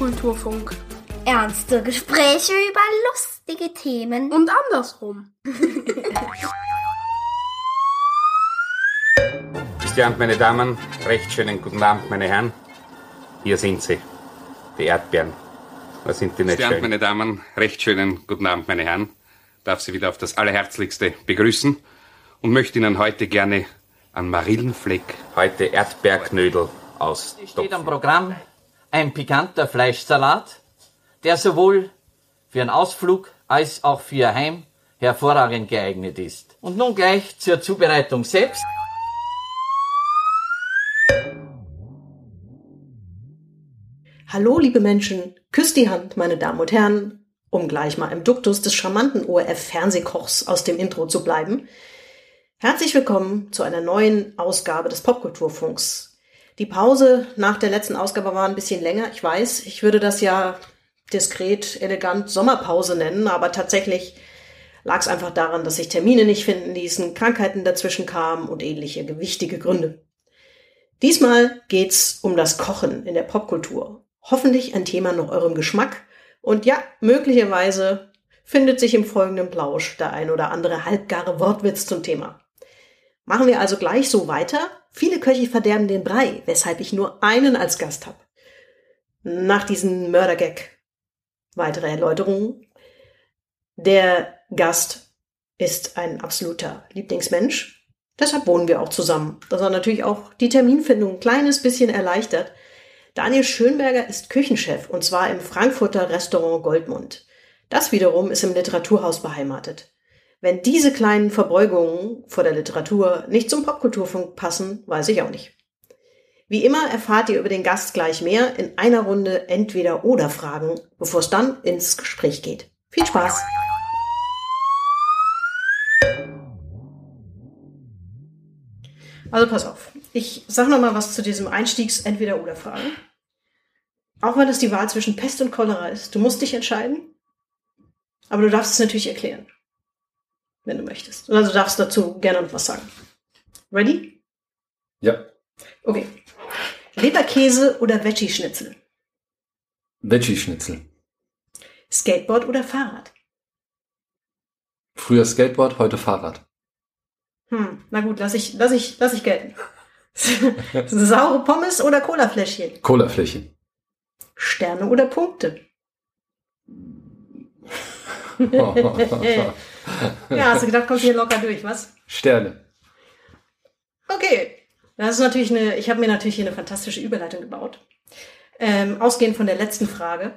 Popkulturfunk. Ernste Gespräche über lustige Themen. Und andersrum. Abend, meine Damen, recht schönen guten Abend, meine Herren. Hier sind sie, die Erdbeeren. Was sind die nicht schön? meine Damen, recht schönen guten Abend, meine Herren. Darf Sie wieder auf das Allerherzlichste begrüßen und möchte Ihnen heute gerne an Marillenfleck Heute Erdbeerknödel aus steht am Programm ein pikanter Fleischsalat, der sowohl für einen Ausflug als auch für ein Heim hervorragend geeignet ist. Und nun gleich zur Zubereitung selbst. Hallo, liebe Menschen, küsst die Hand, meine Damen und Herren, um gleich mal im Duktus des charmanten ORF-Fernsehkochs aus dem Intro zu bleiben. Herzlich willkommen zu einer neuen Ausgabe des Popkulturfunks. Die Pause nach der letzten Ausgabe war ein bisschen länger, ich weiß. Ich würde das ja diskret, elegant Sommerpause nennen, aber tatsächlich lag es einfach daran, dass sich Termine nicht finden ließen, Krankheiten dazwischen kamen und ähnliche gewichtige Gründe. Diesmal geht's um das Kochen in der Popkultur. Hoffentlich ein Thema nach eurem Geschmack. Und ja, möglicherweise findet sich im folgenden Plausch der ein oder andere halbgare Wortwitz zum Thema. Machen wir also gleich so weiter. Viele Köche verderben den Brei, weshalb ich nur einen als Gast habe. Nach diesem Mördergag weitere Erläuterungen. Der Gast ist ein absoluter Lieblingsmensch. Deshalb wohnen wir auch zusammen. Das hat natürlich auch die Terminfindung ein kleines bisschen erleichtert. Daniel Schönberger ist Küchenchef und zwar im Frankfurter Restaurant Goldmund. Das wiederum ist im Literaturhaus beheimatet. Wenn diese kleinen Verbeugungen vor der Literatur nicht zum Popkulturfunk passen, weiß ich auch nicht. Wie immer erfahrt ihr über den Gast gleich mehr in einer Runde entweder oder Fragen, bevor es dann ins Gespräch geht. Viel Spaß! Also pass auf. Ich sag noch mal was zu diesem Einstiegs-Entweder-Oder-Fragen. Auch wenn es die Wahl zwischen Pest und Cholera ist. Du musst dich entscheiden. Aber du darfst es natürlich erklären. Wenn du möchtest. Also du darfst dazu gerne noch was sagen. Ready? Ja, Okay. Leberkäse oder Veggie-Schnitzel? Veggie-Schnitzel. Skateboard oder Fahrrad? Früher Skateboard, heute Fahrrad. Hm, na gut, lass ich, lass ich, lass ich gelten. Saure Pommes oder Colafläschchen? Colafläche. Sterne oder Punkte? Ja, hast du gedacht, kommst hier locker durch, was? Sterne. Okay. Das ist natürlich eine, ich habe mir natürlich hier eine fantastische Überleitung gebaut. Ähm, ausgehend von der letzten Frage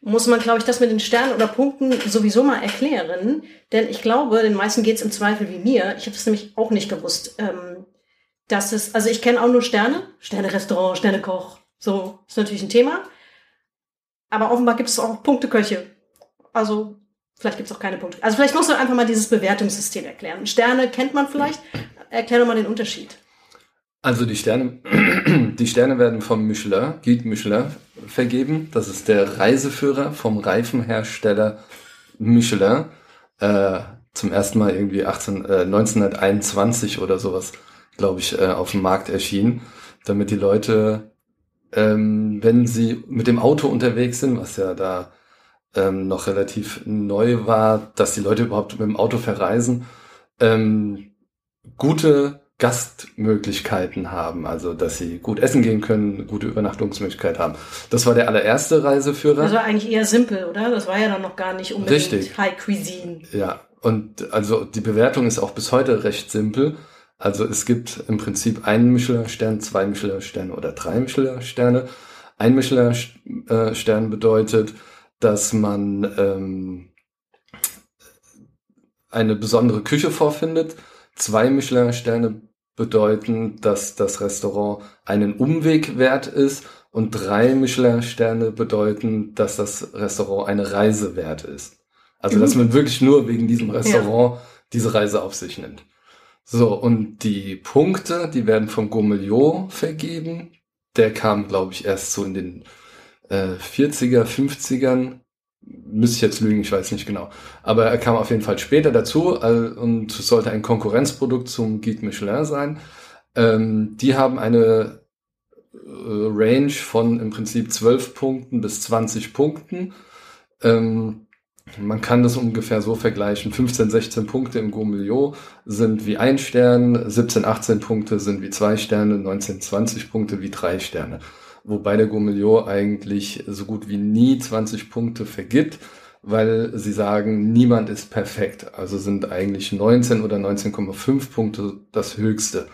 muss man, glaube ich, das mit den Sternen oder Punkten sowieso mal erklären. Denn ich glaube, den meisten geht es im Zweifel wie mir. Ich habe es nämlich auch nicht gewusst. Ähm, dass es, also ich kenne auch nur Sterne, Sterne-Restaurant, Sterne-Koch. So, ist natürlich ein Thema. Aber offenbar gibt es auch Punkteköche. Also, vielleicht gibt es auch keine Punkte. Also vielleicht musst du einfach mal dieses Bewertungssystem erklären. Sterne kennt man vielleicht. Erklär doch mal den Unterschied. Also die Sterne, die Sterne werden vom Michelin, Guide Michelin, vergeben. Das ist der Reiseführer vom Reifenhersteller Michelin. Äh, zum ersten Mal irgendwie 18, äh, 1921 oder sowas, glaube ich, äh, auf dem Markt erschienen, damit die Leute, ähm, wenn sie mit dem Auto unterwegs sind, was ja da ähm, noch relativ neu war, dass die Leute überhaupt mit dem Auto verreisen, ähm, gute Gastmöglichkeiten haben, also dass sie gut essen gehen können, gute Übernachtungsmöglichkeit haben. Das war der allererste Reiseführer. Das war eigentlich eher simpel, oder? Das war ja dann noch gar nicht unbedingt Richtig. High Cuisine. Ja, und also die Bewertung ist auch bis heute recht simpel. Also es gibt im Prinzip einen Michelin-Stern, zwei Michelin-Sterne oder drei Michelin-Sterne. Ein Michelin-Stern bedeutet, dass man ähm, eine besondere Küche vorfindet. Zwei Michelin-Sterne bedeuten, dass das Restaurant einen Umweg wert ist. Und drei Michelin-Sterne bedeuten, dass das Restaurant eine Reise wert ist. Also, dass man wirklich nur wegen diesem Restaurant diese Reise auf sich nimmt. So, und die Punkte, die werden vom Gourmillot vergeben. Der kam, glaube ich, erst so in den äh, 40er, 50ern. Müsste ich jetzt lügen, ich weiß nicht genau. Aber er kam auf jeden Fall später dazu äh, und sollte ein Konkurrenzprodukt zum Guide Michelin sein. Ähm, die haben eine Range von im Prinzip 12 Punkten bis 20 Punkten. Ähm, man kann das ungefähr so vergleichen. 15, 16 Punkte im Gourmillot sind wie ein Stern, 17, 18 Punkte sind wie zwei Sterne, 19, 20 Punkte wie drei Sterne. Wobei der Gourmillot eigentlich so gut wie nie 20 Punkte vergibt, weil sie sagen, niemand ist perfekt. Also sind eigentlich 19 oder 19,5 Punkte das höchste.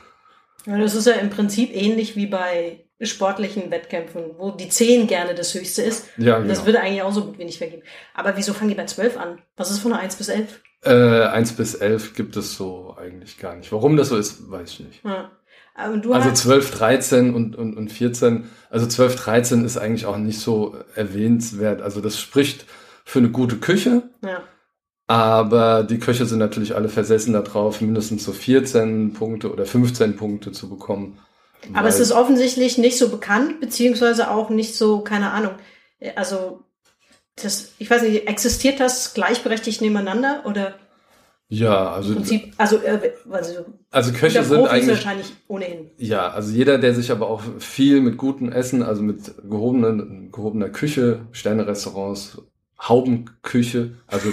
Ja, das ist ja im Prinzip ähnlich wie bei sportlichen Wettkämpfen, wo die 10 gerne das höchste ist. Ja, genau. Das würde eigentlich auch so gut wenig vergeben. Aber wieso fangen die bei 12 an? Was ist von 1 bis 11? Äh, 1 bis 11 gibt es so eigentlich gar nicht. Warum das so ist, weiß ich nicht. Ja. Also hast, 12, 13 und, und, und 14. Also 12, 13 ist eigentlich auch nicht so erwähnenswert. Also das spricht für eine gute Küche. ja. Aber die Köche sind natürlich alle versessen darauf, mindestens so 14 Punkte oder 15 Punkte zu bekommen. Aber es ist offensichtlich nicht so bekannt, beziehungsweise auch nicht so, keine Ahnung. Also, das, ich weiß nicht, existiert das gleichberechtigt nebeneinander oder ja, also, im Prinzip, also, äh, also also Köche sind Profis eigentlich wahrscheinlich ohnehin. Ja, also jeder, der sich aber auch viel mit gutem Essen, also mit gehobenen, gehobener Küche, Sterne-Restaurants, Haubenküche, also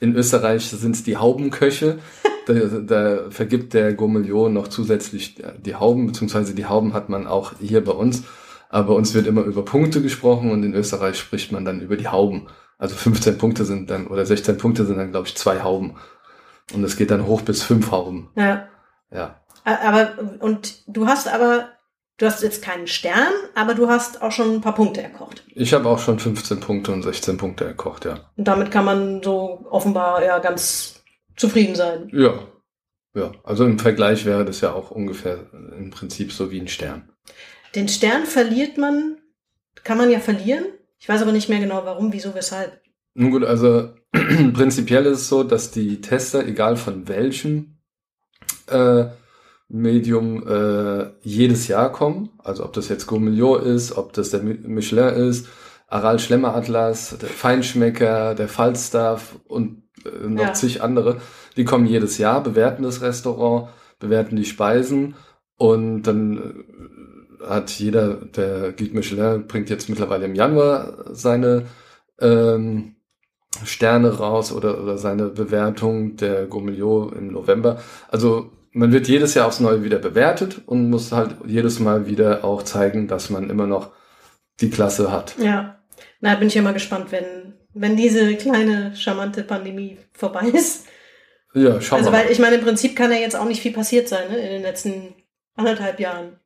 in Österreich sind es die Haubenköche, da, da vergibt der Gourmillon noch zusätzlich die Hauben, beziehungsweise die Hauben hat man auch hier bei uns, aber bei uns wird immer über Punkte gesprochen und in Österreich spricht man dann über die Hauben. Also 15 Punkte sind dann, oder 16 Punkte sind dann, glaube ich, zwei Hauben. Und es geht dann hoch bis fünf Hauben. Ja. Ja. Aber, und du hast aber, du hast jetzt keinen Stern, aber du hast auch schon ein paar Punkte erkocht. Ich habe auch schon 15 Punkte und 16 Punkte erkocht, ja. Und damit kann man so offenbar ja ganz zufrieden sein. Ja. Ja, also im Vergleich wäre das ja auch ungefähr im Prinzip so wie ein Stern. Den Stern verliert man, kann man ja verlieren. Ich weiß aber nicht mehr genau warum, wieso, weshalb. Nun gut, also prinzipiell ist es so, dass die Tester, egal von welchem äh, Medium, äh, jedes Jahr kommen. Also ob das jetzt Gourmillot ist, ob das der Mi- Michelin ist, Aral Schlemmer Atlas, der Feinschmecker, der Falstaff und äh, noch Ja. zig andere. Die kommen jedes Jahr, bewerten das Restaurant, bewerten die Speisen und dann äh, hat jeder, der Guide Michelin bringt jetzt mittlerweile im Januar seine ähm, Sterne raus oder, oder seine Bewertung der Gourmillot im November. Also man wird jedes Jahr aufs Neue wieder bewertet und muss halt jedes Mal wieder auch zeigen, dass man immer noch die Klasse hat. Ja. Na, bin ich ja mal gespannt, wenn, wenn diese kleine, charmante Pandemie vorbei ist. Ja, schauen Also, wir weil mal. ich meine, im Prinzip kann ja jetzt auch nicht viel passiert sein, ne, in den letzten anderthalb Jahren.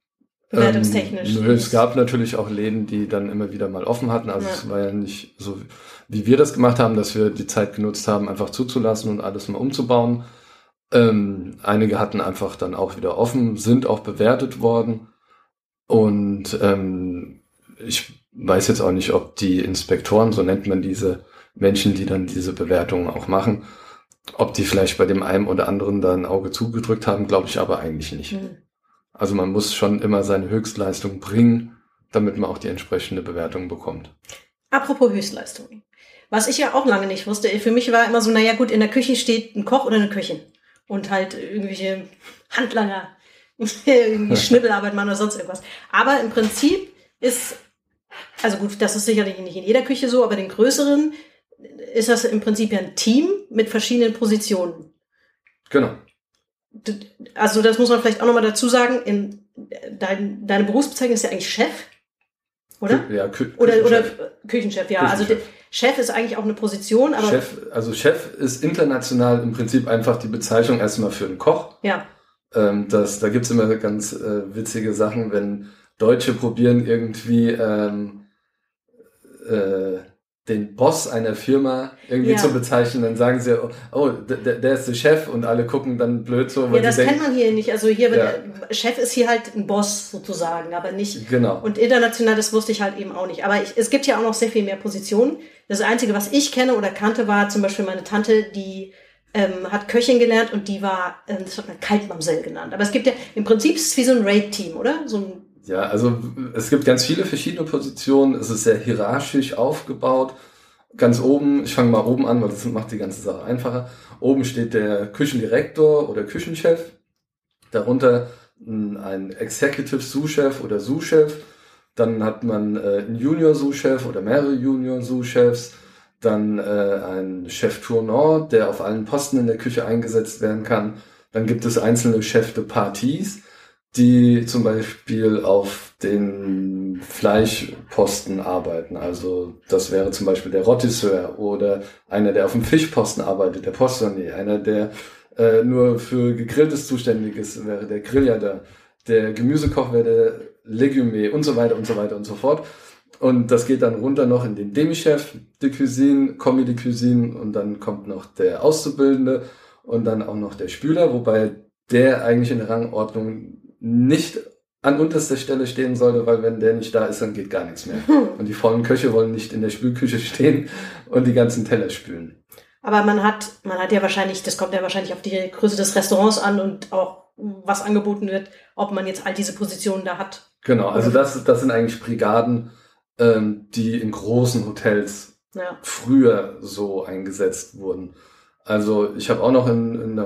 Bewertungstechnisch. Ähm, nö, es gab natürlich auch Läden, die dann immer wieder mal offen hatten. Also Ja. es war ja nicht so, wie wir das gemacht haben, dass wir die Zeit genutzt haben, einfach zuzulassen und alles mal umzubauen. Ähm, einige hatten einfach dann auch wieder offen, sind auch bewertet worden. Und ähm, ich weiß jetzt auch nicht, ob die Inspektoren, so nennt man diese Menschen, die dann diese Bewertungen auch machen, ob die vielleicht bei dem einen oder anderen da ein Auge zugedrückt haben, glaube ich aber eigentlich nicht. Hm. Also man muss schon immer seine Höchstleistung bringen, damit man auch die entsprechende Bewertung bekommt. Apropos Höchstleistung. Was ich ja auch lange nicht wusste, für mich war immer so, naja gut, in der Küche steht ein Koch oder eine Köchin. Und halt irgendwelche Handlanger, irgendwie Schnibbelarbeit machen oder sonst irgendwas. Aber im Prinzip ist, also gut, das ist sicherlich nicht in jeder Küche so, aber den größeren ist das im Prinzip ja ein Team mit verschiedenen Positionen. Genau. Also das muss man vielleicht auch nochmal dazu sagen, in, dein, deine Berufsbezeichnung ist ja eigentlich Chef, oder? Ja, Kü Oder, oder Küchenchef. Küchenchef, ja. Also Küchenchef. Chef ist eigentlich auch eine Position, aber Chef, also Chef ist international im Prinzip einfach die Bezeichnung erstmal für einen Koch. ja. Ähm, das, da gibt's immer ganz äh, witzige Sachen, wenn Deutsche probieren irgendwie ähm, äh, den Boss einer Firma irgendwie Ja. zu bezeichnen, dann sagen sie, oh, oh der, der ist der Chef und alle gucken dann blöd so, Ja, das kennt denken, man hier nicht. Also hier, Ja. Chef ist hier halt ein Boss sozusagen, aber nicht. genau. Und international, das wusste ich halt eben auch nicht. Aber ich, es gibt ja auch noch sehr viel mehr Positionen. Das Einzige, was ich kenne oder kannte, war zum Beispiel meine Tante, die ähm, hat Köchin gelernt und die war, ähm, das hat man Kaltmamsell genannt. Aber es gibt ja, im Prinzip ist es wie so ein Raid-Team, oder? So ein, Ja, also es gibt ganz viele verschiedene Positionen. Es ist sehr hierarchisch aufgebaut. Ganz oben, ich fange mal oben an, weil das macht die ganze Sache einfacher. Oben steht der Küchendirektor oder Küchenchef. Darunter einen Executive Sous-Chef oder Sous-Chef, dann hat man äh, einen Junior Sous-Chef oder mehrere Junior Sous-Chefs, dann äh, einen Chef Tournant, der auf allen Posten in der Küche eingesetzt werden kann. Dann gibt es einzelne Chef de Parties, die zum Beispiel auf den Fleischposten arbeiten. Also das wäre zum Beispiel der Rotisseur oder einer, der auf dem Fischposten arbeitet, der Postonier, einer, der äh, nur für Gegrilltes zuständig ist, wäre der Grilljader, der Gemüsekoch wäre der Legume und so weiter und so weiter und so fort. Und das geht dann runter noch in den Demi-Chef de Cuisine, Commis de Cuisine und dann kommt noch der Auszubildende und dann auch noch der Spüler, wobei der eigentlich in der Rangordnung nicht an unterster Stelle stehen sollte, weil wenn der nicht da ist, dann geht gar nichts mehr. Und die vollen Köche wollen nicht in der Spülküche stehen und die ganzen Teller spülen. Aber man hat, man hat ja wahrscheinlich, das kommt ja wahrscheinlich auf die Größe des Restaurants an und auch was angeboten wird, ob man jetzt all diese Positionen da hat. Genau, also das, das sind eigentlich Brigaden, ähm, die in großen Hotels ja. früher so eingesetzt wurden. Also ich habe auch noch in, in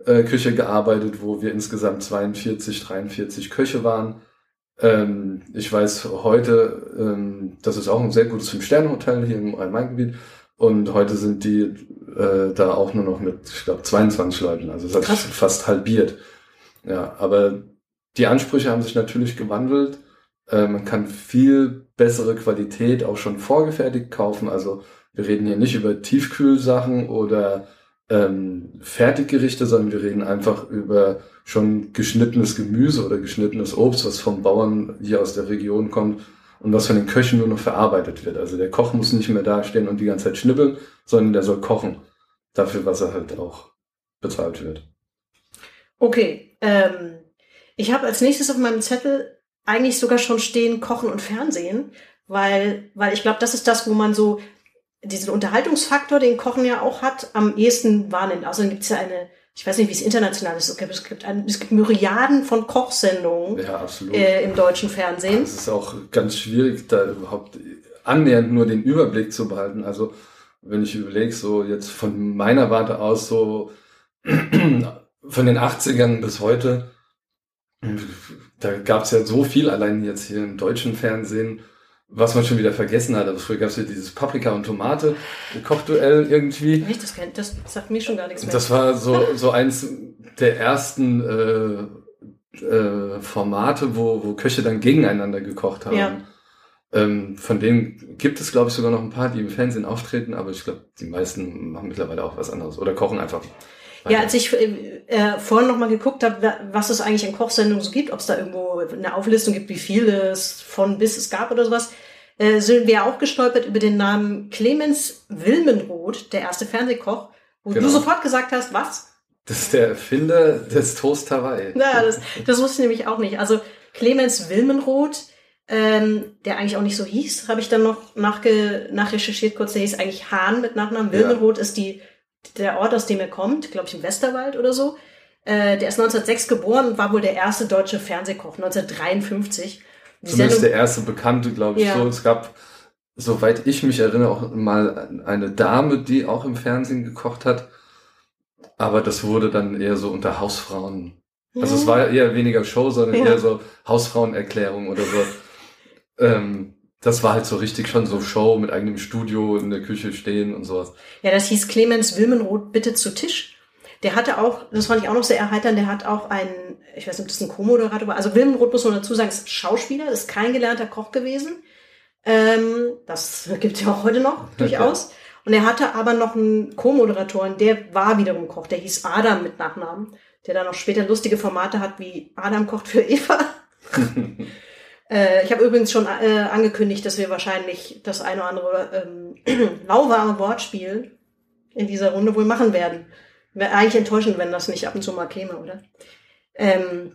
der Hotelküche gearbeitet, wo wir insgesamt 42, 43 Köche waren. Ähm, ich weiß heute, ähm, das ist auch ein sehr gutes Fünf-Sterne-Hotel hier im Rhein-Main-Gebiet. Und heute sind die äh, da auch nur noch mit, ich glaube, 22 Leuten. Also das hat sich fast halbiert. Ja, aber die Ansprüche haben sich natürlich gewandelt. Äh, man kann viel bessere Qualität auch schon vorgefertigt kaufen. Also wir reden hier nicht über Tiefkühlsachen oder ähm, Fertiggerichte, sondern wir reden einfach über schon geschnittenes Gemüse oder geschnittenes Obst, was vom Bauern hier aus der Region kommt und was von den Köchen nur noch verarbeitet wird. Also der Koch muss nicht mehr dastehen und die ganze Zeit schnibbeln, sondern der soll kochen. Dafür, was er halt auch bezahlt wird. Okay, ähm, ich habe als nächstes auf meinem Zettel eigentlich sogar schon stehen Kochen und Fernsehen, weil, weil ich glaube, das ist das, wo man so diesen Unterhaltungsfaktor, den Kochen ja auch hat, am ehesten wahrnimmt. Außerdem gibt es ja eine, ich weiß nicht, wie es international ist, es gibt, es gibt, ein, es gibt Myriaden von Kochsendungen ja, äh, im deutschen Fernsehen. Es ist auch ganz schwierig, da überhaupt annähernd nur den Überblick zu behalten. Also wenn ich überlege, so jetzt von meiner Warte aus, so von den 80ern bis heute, da gab es ja so viel, allein jetzt hier im deutschen Fernsehen, was man schon wieder vergessen hat. Also früher gab es ja dieses Paprika und Tomate Kochduell irgendwie. Echt, das, kennt, das sagt mir schon gar nichts mehr. Das war so, so eins der ersten äh, äh, Formate, wo, wo Köche dann gegeneinander gekocht haben. Ja. Ähm, von denen gibt es, glaube ich, sogar noch ein paar, die im Fernsehen auftreten, aber ich glaube, die meisten machen mittlerweile auch was anderes oder kochen einfach. Ja, als ich äh, äh vorhin nochmal geguckt habe, was es eigentlich an Kochsendungen so gibt, ob es da irgendwo eine Auflistung gibt, wie viel es von bis es gab oder sowas, äh, sind wir auch gestolpert über den Namen Clemens Wilmenroth, der erste Fernsehkoch, wo genau. du sofort gesagt hast, was? Das ist der Erfinder des Toast Hawaii. Ja, das, das wusste ich nämlich auch nicht. Also Clemens Wilmenroth, ähm, der eigentlich auch nicht so hieß, habe ich dann noch nachge nachrecherchiert kurz. Der hieß eigentlich Hahn mit Nachnamen. Wilmenroth ja. ist die der Ort, aus dem er kommt, glaube ich im Westerwald oder so. Äh, der ist 1906 geboren und war wohl der erste deutsche Fernsehkoch, 1953. Die Zumindest Sendung, der erste bekannte, glaube ich, ja. so. Es gab, soweit ich mich erinnere, auch mal eine Dame, die auch im Fernsehen gekocht hat. Aber das wurde dann eher so unter Hausfrauen. Also es war eher weniger Show, sondern ja. eher so Hausfrauenerklärung oder so. Ähm, das war halt so richtig schon so Show mit eigenem Studio in der Küche stehen und sowas. Ja, das hieß Clemens Wilmenroth bitte zu Tisch. Der hatte auch, das fand ich auch noch sehr erheiternd, der hat auch einen, ich weiß nicht, ob das ein Co-Moderator war, also Wilmenroth muss man dazu sagen, ist Schauspieler, ist kein gelernter Koch gewesen. Ähm, das gibt es ja auch heute noch, durchaus. Und er hatte aber noch einen Co-Moderatoren, der war wiederum Koch, der hieß Adam mit Nachnamen, der dann auch später lustige Formate hat, wie Adam kocht für Eva. Äh, ich habe übrigens schon äh, angekündigt, dass wir wahrscheinlich das eine oder andere ähm, lauwarme Wortspiel in dieser Runde wohl machen werden. Wäre eigentlich enttäuschend, wenn das nicht ab und zu mal käme, oder? Ähm,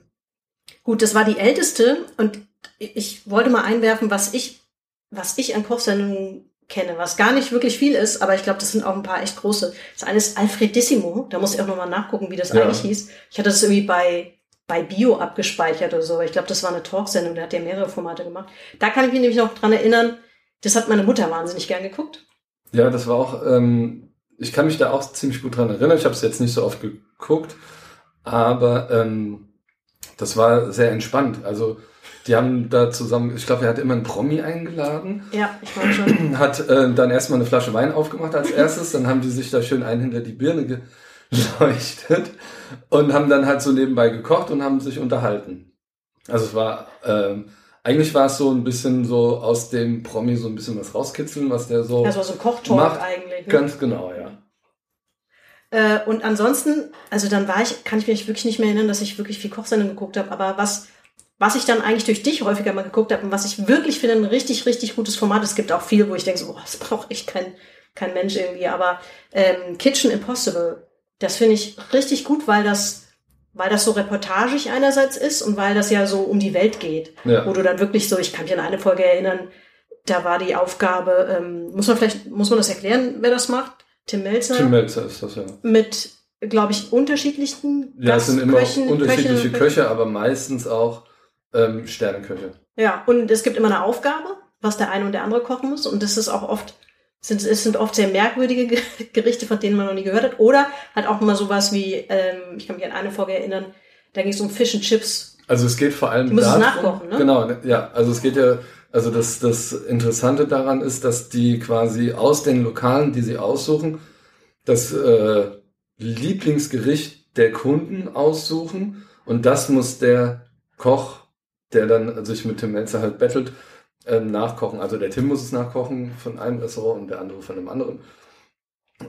gut, das war die älteste und ich wollte mal einwerfen, was ich, was ich an Kochsendungen kenne, was gar nicht wirklich viel ist, aber ich glaube, das sind auch ein paar echt große. Das eine ist Alfredissimo, da muss ich auch nochmal nachgucken, wie das ja. eigentlich hieß. Ich hatte das irgendwie bei bei Bio abgespeichert oder so. Ich glaube, das war eine Talksendung, da hat er mehrere Formate gemacht. Da kann ich mich nämlich noch dran erinnern, das hat meine Mutter wahnsinnig gern geguckt. Ja, das war auch, ähm, ich kann mich da auch ziemlich gut dran erinnern. Ich habe es jetzt nicht so oft geguckt, aber ähm, das war sehr entspannt. Also die haben da zusammen, ich glaube, er hat immer einen Promi eingeladen. Ja, ich meine schon. Hat äh, dann erstmal eine Flasche Wein aufgemacht als erstes, dann haben die sich da schön einen hinter die Birne geleuchtet und haben dann halt so nebenbei gekocht und haben sich unterhalten. Also es war, ähm, eigentlich war es so ein bisschen so aus dem Promi so ein bisschen was rauskitzeln, was der so Das war so ein Kochtalk macht. eigentlich. Ne? Ganz genau, ja. Äh, und ansonsten, also dann war ich, kann ich mich wirklich nicht mehr erinnern, dass ich wirklich viel Kochsendungen geguckt habe, aber was, was ich dann eigentlich durch dich häufiger mal geguckt habe und was ich wirklich finde, ein richtig, richtig gutes Format. Es gibt auch viel, wo ich denke, so, boah, das braucht echt kein, kein Mensch irgendwie, aber ähm, Kitchen Impossible, das finde ich richtig gut, weil das, weil das so reportagig einerseits ist und weil das ja so um die Welt geht. Ja. Wo du dann wirklich so, ich kann mich an eine Folge erinnern, da war die Aufgabe, ähm, muss man vielleicht, muss man das erklären, wer das macht? Tim Melzer? Tim Melzer ist das ja. mit, glaube ich, unterschiedlichen Ja, es sind immer Gastköchen, unterschiedliche und Köche, aber meistens auch ähm, Sterneköche. Ja, und es gibt immer eine Aufgabe, was der eine und der andere kochen muss. Und das ist auch oft, sind, es sind oft sehr merkwürdige Ge- Gerichte, von denen man noch nie gehört hat. Oder halt auch mal sowas wie, ähm, ich kann mich an eine Folge erinnern, da ging es um Fish and Chips. Also es geht vor allem Die muss es nachkochen, ne? Genau, ne, ja. Also es geht ja, also das, das Interessante daran ist, dass die quasi aus den Lokalen, die sie aussuchen, das äh, Lieblingsgericht der Kunden aussuchen und das muss der Koch, der dann sich mit Tim Melzer halt bettelt, ähm, nachkochen. Also der Tim muss es nachkochen von einem Restaurant und der andere von einem anderen.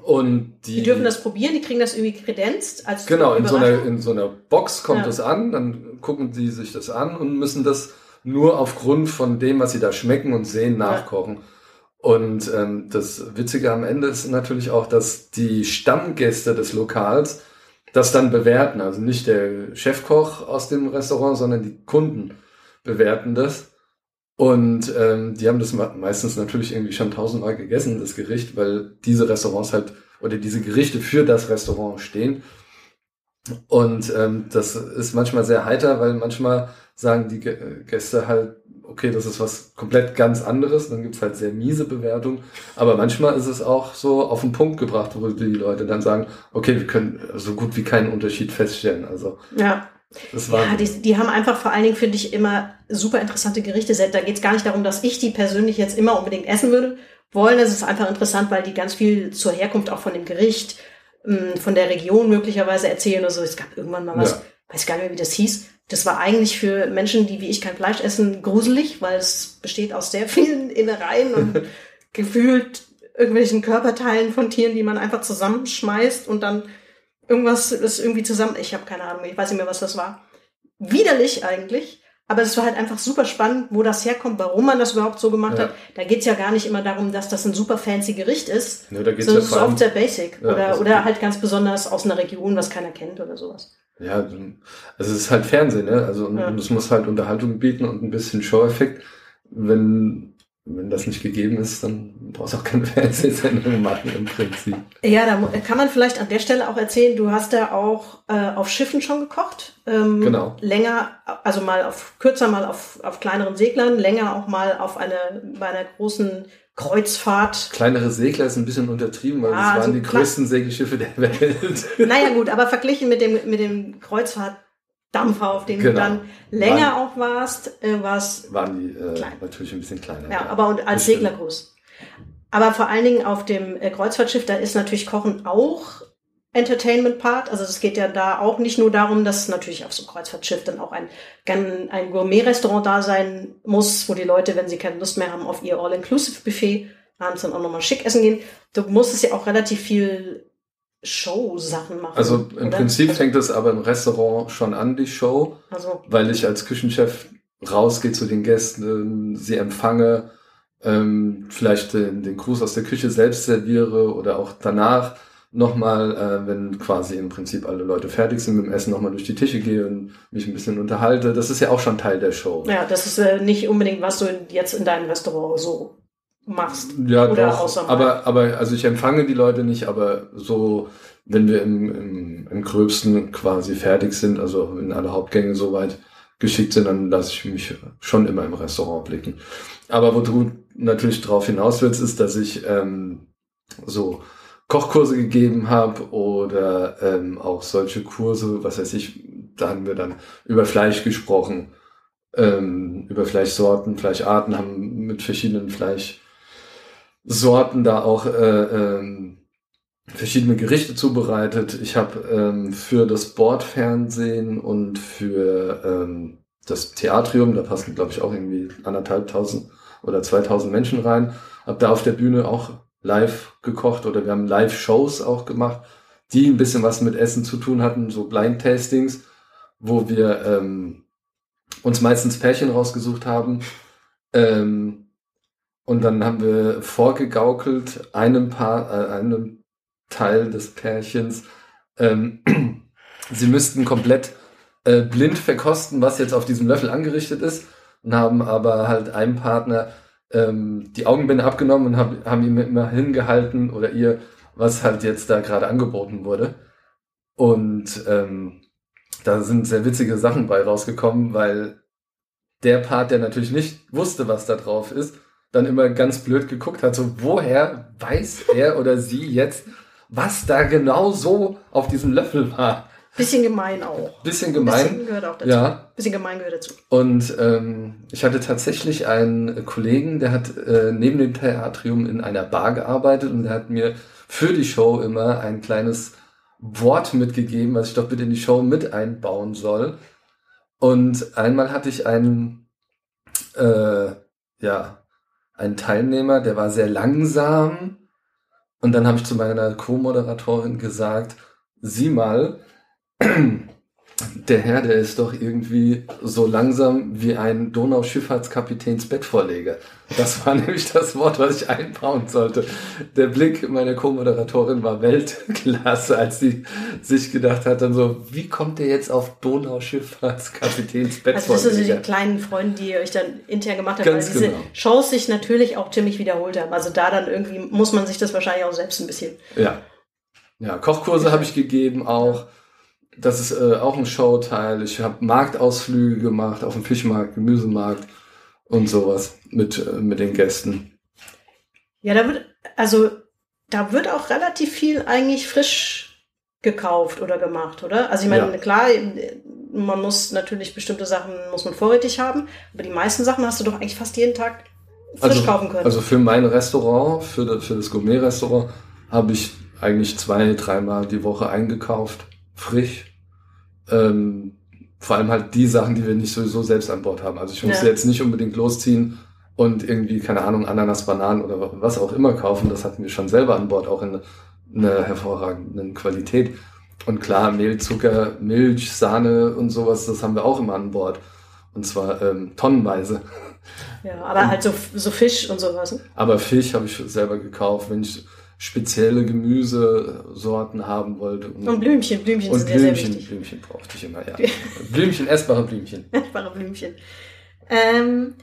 Und die, Die dürfen das probieren, die kriegen das irgendwie kredenzt als Genau, in so, einer, in so einer Box kommt Ja. es an, dann gucken sie sich das an und müssen das nur aufgrund von dem, was sie da schmecken und sehen, nachkochen. Und ähm, das Witzige am Ende ist natürlich auch, dass die Stammgäste des Lokals das dann bewerten. Also nicht der Chefkoch aus dem Restaurant, sondern die Kunden bewerten das. Und ähm, die haben das me- meistens natürlich irgendwie schon tausendmal gegessen, das Gericht, weil diese Restaurants halt oder diese Gerichte für das Restaurant stehen. Und ähm, das ist manchmal sehr heiter, weil manchmal sagen die Gä- Gäste halt, okay, das ist was komplett ganz anderes. Dann gibt's halt sehr miese Bewertungen. Aber manchmal ist es auch so auf den Punkt gebracht, wo die Leute dann sagen, okay, wir können so gut wie keinen Unterschied feststellen. Also Ja. Ja, die, die haben einfach vor allen Dingen, finde ich, immer super interessante Gerichte. Da geht es gar nicht darum, dass ich die persönlich jetzt immer unbedingt essen würde wollen. Es ist einfach interessant, weil die ganz viel zur Herkunft auch von dem Gericht, mh, von der Region möglicherweise erzählen oder so. Es gab irgendwann mal was, Ja. weiß gar nicht mehr, wie das hieß. Das war eigentlich für Menschen, die wie ich kein Fleisch essen, gruselig, weil es besteht aus sehr vielen Innereien und gefühlt irgendwelchen Körperteilen von Tieren, die man einfach zusammenschmeißt und dann irgendwas ist irgendwie zusammen. Ich habe keine Ahnung, ich weiß nicht mehr, was das war. Widerlich eigentlich, aber es war halt einfach super spannend, wo das herkommt, warum man das überhaupt so gemacht Ja. hat. Da geht's ja gar nicht immer darum, dass das ein super fancy Gericht ist, Ja, da geht's sondern ja es ist vor allem- oft sehr basic Ja, oder, das- oder halt ganz besonders aus einer Region, was keiner kennt oder sowas. Ja, also es ist halt Fernsehen, ne? Also Ja. und es muss halt Unterhaltung bieten und ein bisschen Show-Effekt. Wenn, wenn das nicht gegeben ist, dann brauchst du auch keine Fernsehsendung machen im Prinzip. Ja, da kann man vielleicht an der Stelle auch erzählen, du hast da auch äh, auf Schiffen schon gekocht. Ähm, Genau. Länger, also mal auf kürzer, mal auf, auf kleineren Seglern, länger auch mal auf eine, bei einer großen Kreuzfahrt. Kleinere Segler ist ein bisschen untertrieben, weil Ah, das waren also die größten Segelschiffe der Welt. Naja gut, aber verglichen mit dem, mit dem Kreuzfahrtdampfer, auf dem du Genau. dann länger Waren- auch warst, äh, war es waren die äh, Klein. natürlich ein bisschen kleiner. Ja, aber und als. Segler groß. Aber vor allen Dingen auf dem äh, Kreuzfahrtschiff, da ist natürlich Kochen auch Entertainment-Part. Also es geht ja da auch nicht nur darum, dass natürlich auf so einem Kreuzfahrtschiff dann auch ein, ein Gourmet-Restaurant da sein muss, wo die Leute, wenn sie keine Lust mehr haben auf ihr All-Inclusive-Buffet, abends dann auch nochmal schick essen gehen. Du musstest ja auch relativ viel Show-Sachen machen. Also im oder? Prinzip fängt es aber im Restaurant schon an, die Show, Also, weil ich als Küchenchef rausgehe zu den Gästen, sie empfange, ähm, vielleicht den, den Gruß aus der Küche selbst serviere oder auch danach nochmal, äh, wenn quasi im Prinzip alle Leute fertig sind mit dem Essen, nochmal durch die Tische gehe und mich ein bisschen unterhalte. Das ist ja auch schon Teil der Show. ja, das ist äh, nicht unbedingt, was du jetzt in deinem Restaurant so machst. Ja, Oder doch. Aber, aber, also ich empfange die Leute nicht, aber so, wenn wir im, im, im Gröbsten quasi fertig sind, also wenn alle Hauptgänge soweit geschickt sind, dann lasse ich mich schon immer im Restaurant blicken. Aber wo du natürlich drauf hinaus willst, ist, dass ich ähm, so Kochkurse gegeben habe oder ähm, auch solche Kurse, was weiß ich, da haben wir dann über Fleisch gesprochen, ähm, über Fleischsorten, Fleischarten, haben mit verschiedenen Fleischsorten da auch äh, ähm, verschiedene Gerichte zubereitet. Ich habe ähm, für das Bordfernsehen und für ähm, das Theatrium, da passen glaube ich auch irgendwie anderthalbtausend oder zweitausend Menschen rein, habe da auf der Bühne auch live gekocht oder wir haben Live-Shows auch gemacht, die ein bisschen was mit Essen zu tun hatten, so Blind-Tastings, wo wir ähm, uns meistens Pärchen rausgesucht haben. Ähm, und dann haben wir vorgegaukelt einem Paar, äh, einem Teil des Pärchens, ähm, sie müssten komplett äh, blind verkosten, was jetzt auf diesem Löffel angerichtet ist, und haben aber halt einem Partner ähm, die Augenbinde abgenommen und hab, haben ihm immer hingehalten oder ihr, was halt jetzt da gerade angeboten wurde. Und ähm, da sind sehr witzige Sachen bei rausgekommen, weil der Part, der natürlich nicht wusste, was da drauf ist, dann immer ganz blöd geguckt hat, so woher weiß er oder sie jetzt, was da genau so auf diesem Löffel war. Bisschen gemein auch. Bisschen gemein. Bisschen gehört auch dazu. Ja. Bisschen gemein gehört dazu. Und ähm, ich hatte tatsächlich einen Kollegen, der hat äh, neben dem Theatrium in einer Bar gearbeitet und der hat mir für die Show immer ein kleines Wort mitgegeben, was ich doch bitte in die Show mit einbauen soll. Und einmal hatte ich einen, äh, ja, einen Teilnehmer, der war sehr langsam. Und dann habe ich zu meiner Co-Moderatorin gesagt, sieh mal, der Herr, der ist doch irgendwie so langsam wie ein Donauschifffahrtskapitäns Bettvorleger. Das war nämlich das Wort, was ich einbauen sollte. Der Blick meiner Co-Moderatorin war Weltklasse, als sie sich gedacht hat, dann so, wie kommt der jetzt auf Donauschifffahrtskapitäns Bettvorleger? Also das sind so die kleinen Freunde, die ihr euch dann intern gemacht habt, Ganz weil diese genau. Shows sich natürlich auch ziemlich wiederholt haben. Also da dann irgendwie muss man sich das wahrscheinlich auch selbst ein bisschen. Ja. Ja, Kochkurse habe ich gegeben auch. Das ist äh, auch ein Showteil. Ich habe Marktausflüge gemacht auf dem Fischmarkt, Gemüsemarkt und sowas mit, äh, mit den Gästen. Ja, da wird, also da wird auch relativ viel eigentlich frisch gekauft oder gemacht, oder? Also ich meine, Ja. klar, man muss natürlich bestimmte Sachen muss man vorrätig haben, aber die meisten Sachen hast du doch eigentlich fast jeden Tag frisch Also, kaufen können. also für mein Restaurant, für, das- für das Gourmet-Restaurant, habe ich eigentlich zwei, dreimal die Woche eingekauft, frisch. Ähm, vor allem halt die Sachen, die wir nicht sowieso selbst an Bord haben. Also ich musste Ja. jetzt nicht unbedingt losziehen und irgendwie, keine Ahnung, Ananas, Bananen oder was auch immer kaufen. Das hatten wir schon selber an Bord, auch in einer hervorragenden Qualität. Und klar, Mehl, Zucker, Milch, Sahne und sowas, das haben wir auch immer an Bord. Und zwar ähm, tonnenweise. ja, aber halt so, so Fisch und sowas. ne? Aber Fisch habe ich selber gekauft, wenn ich spezielle Gemüsesorten haben wollte. Und Blümchen, Blümchen Und sind ja sehr Blümchen, wichtig. Blümchen brauchte ich immer, ja. Blümchen, essbare Blümchen. Essbare Blümchen. Ähm,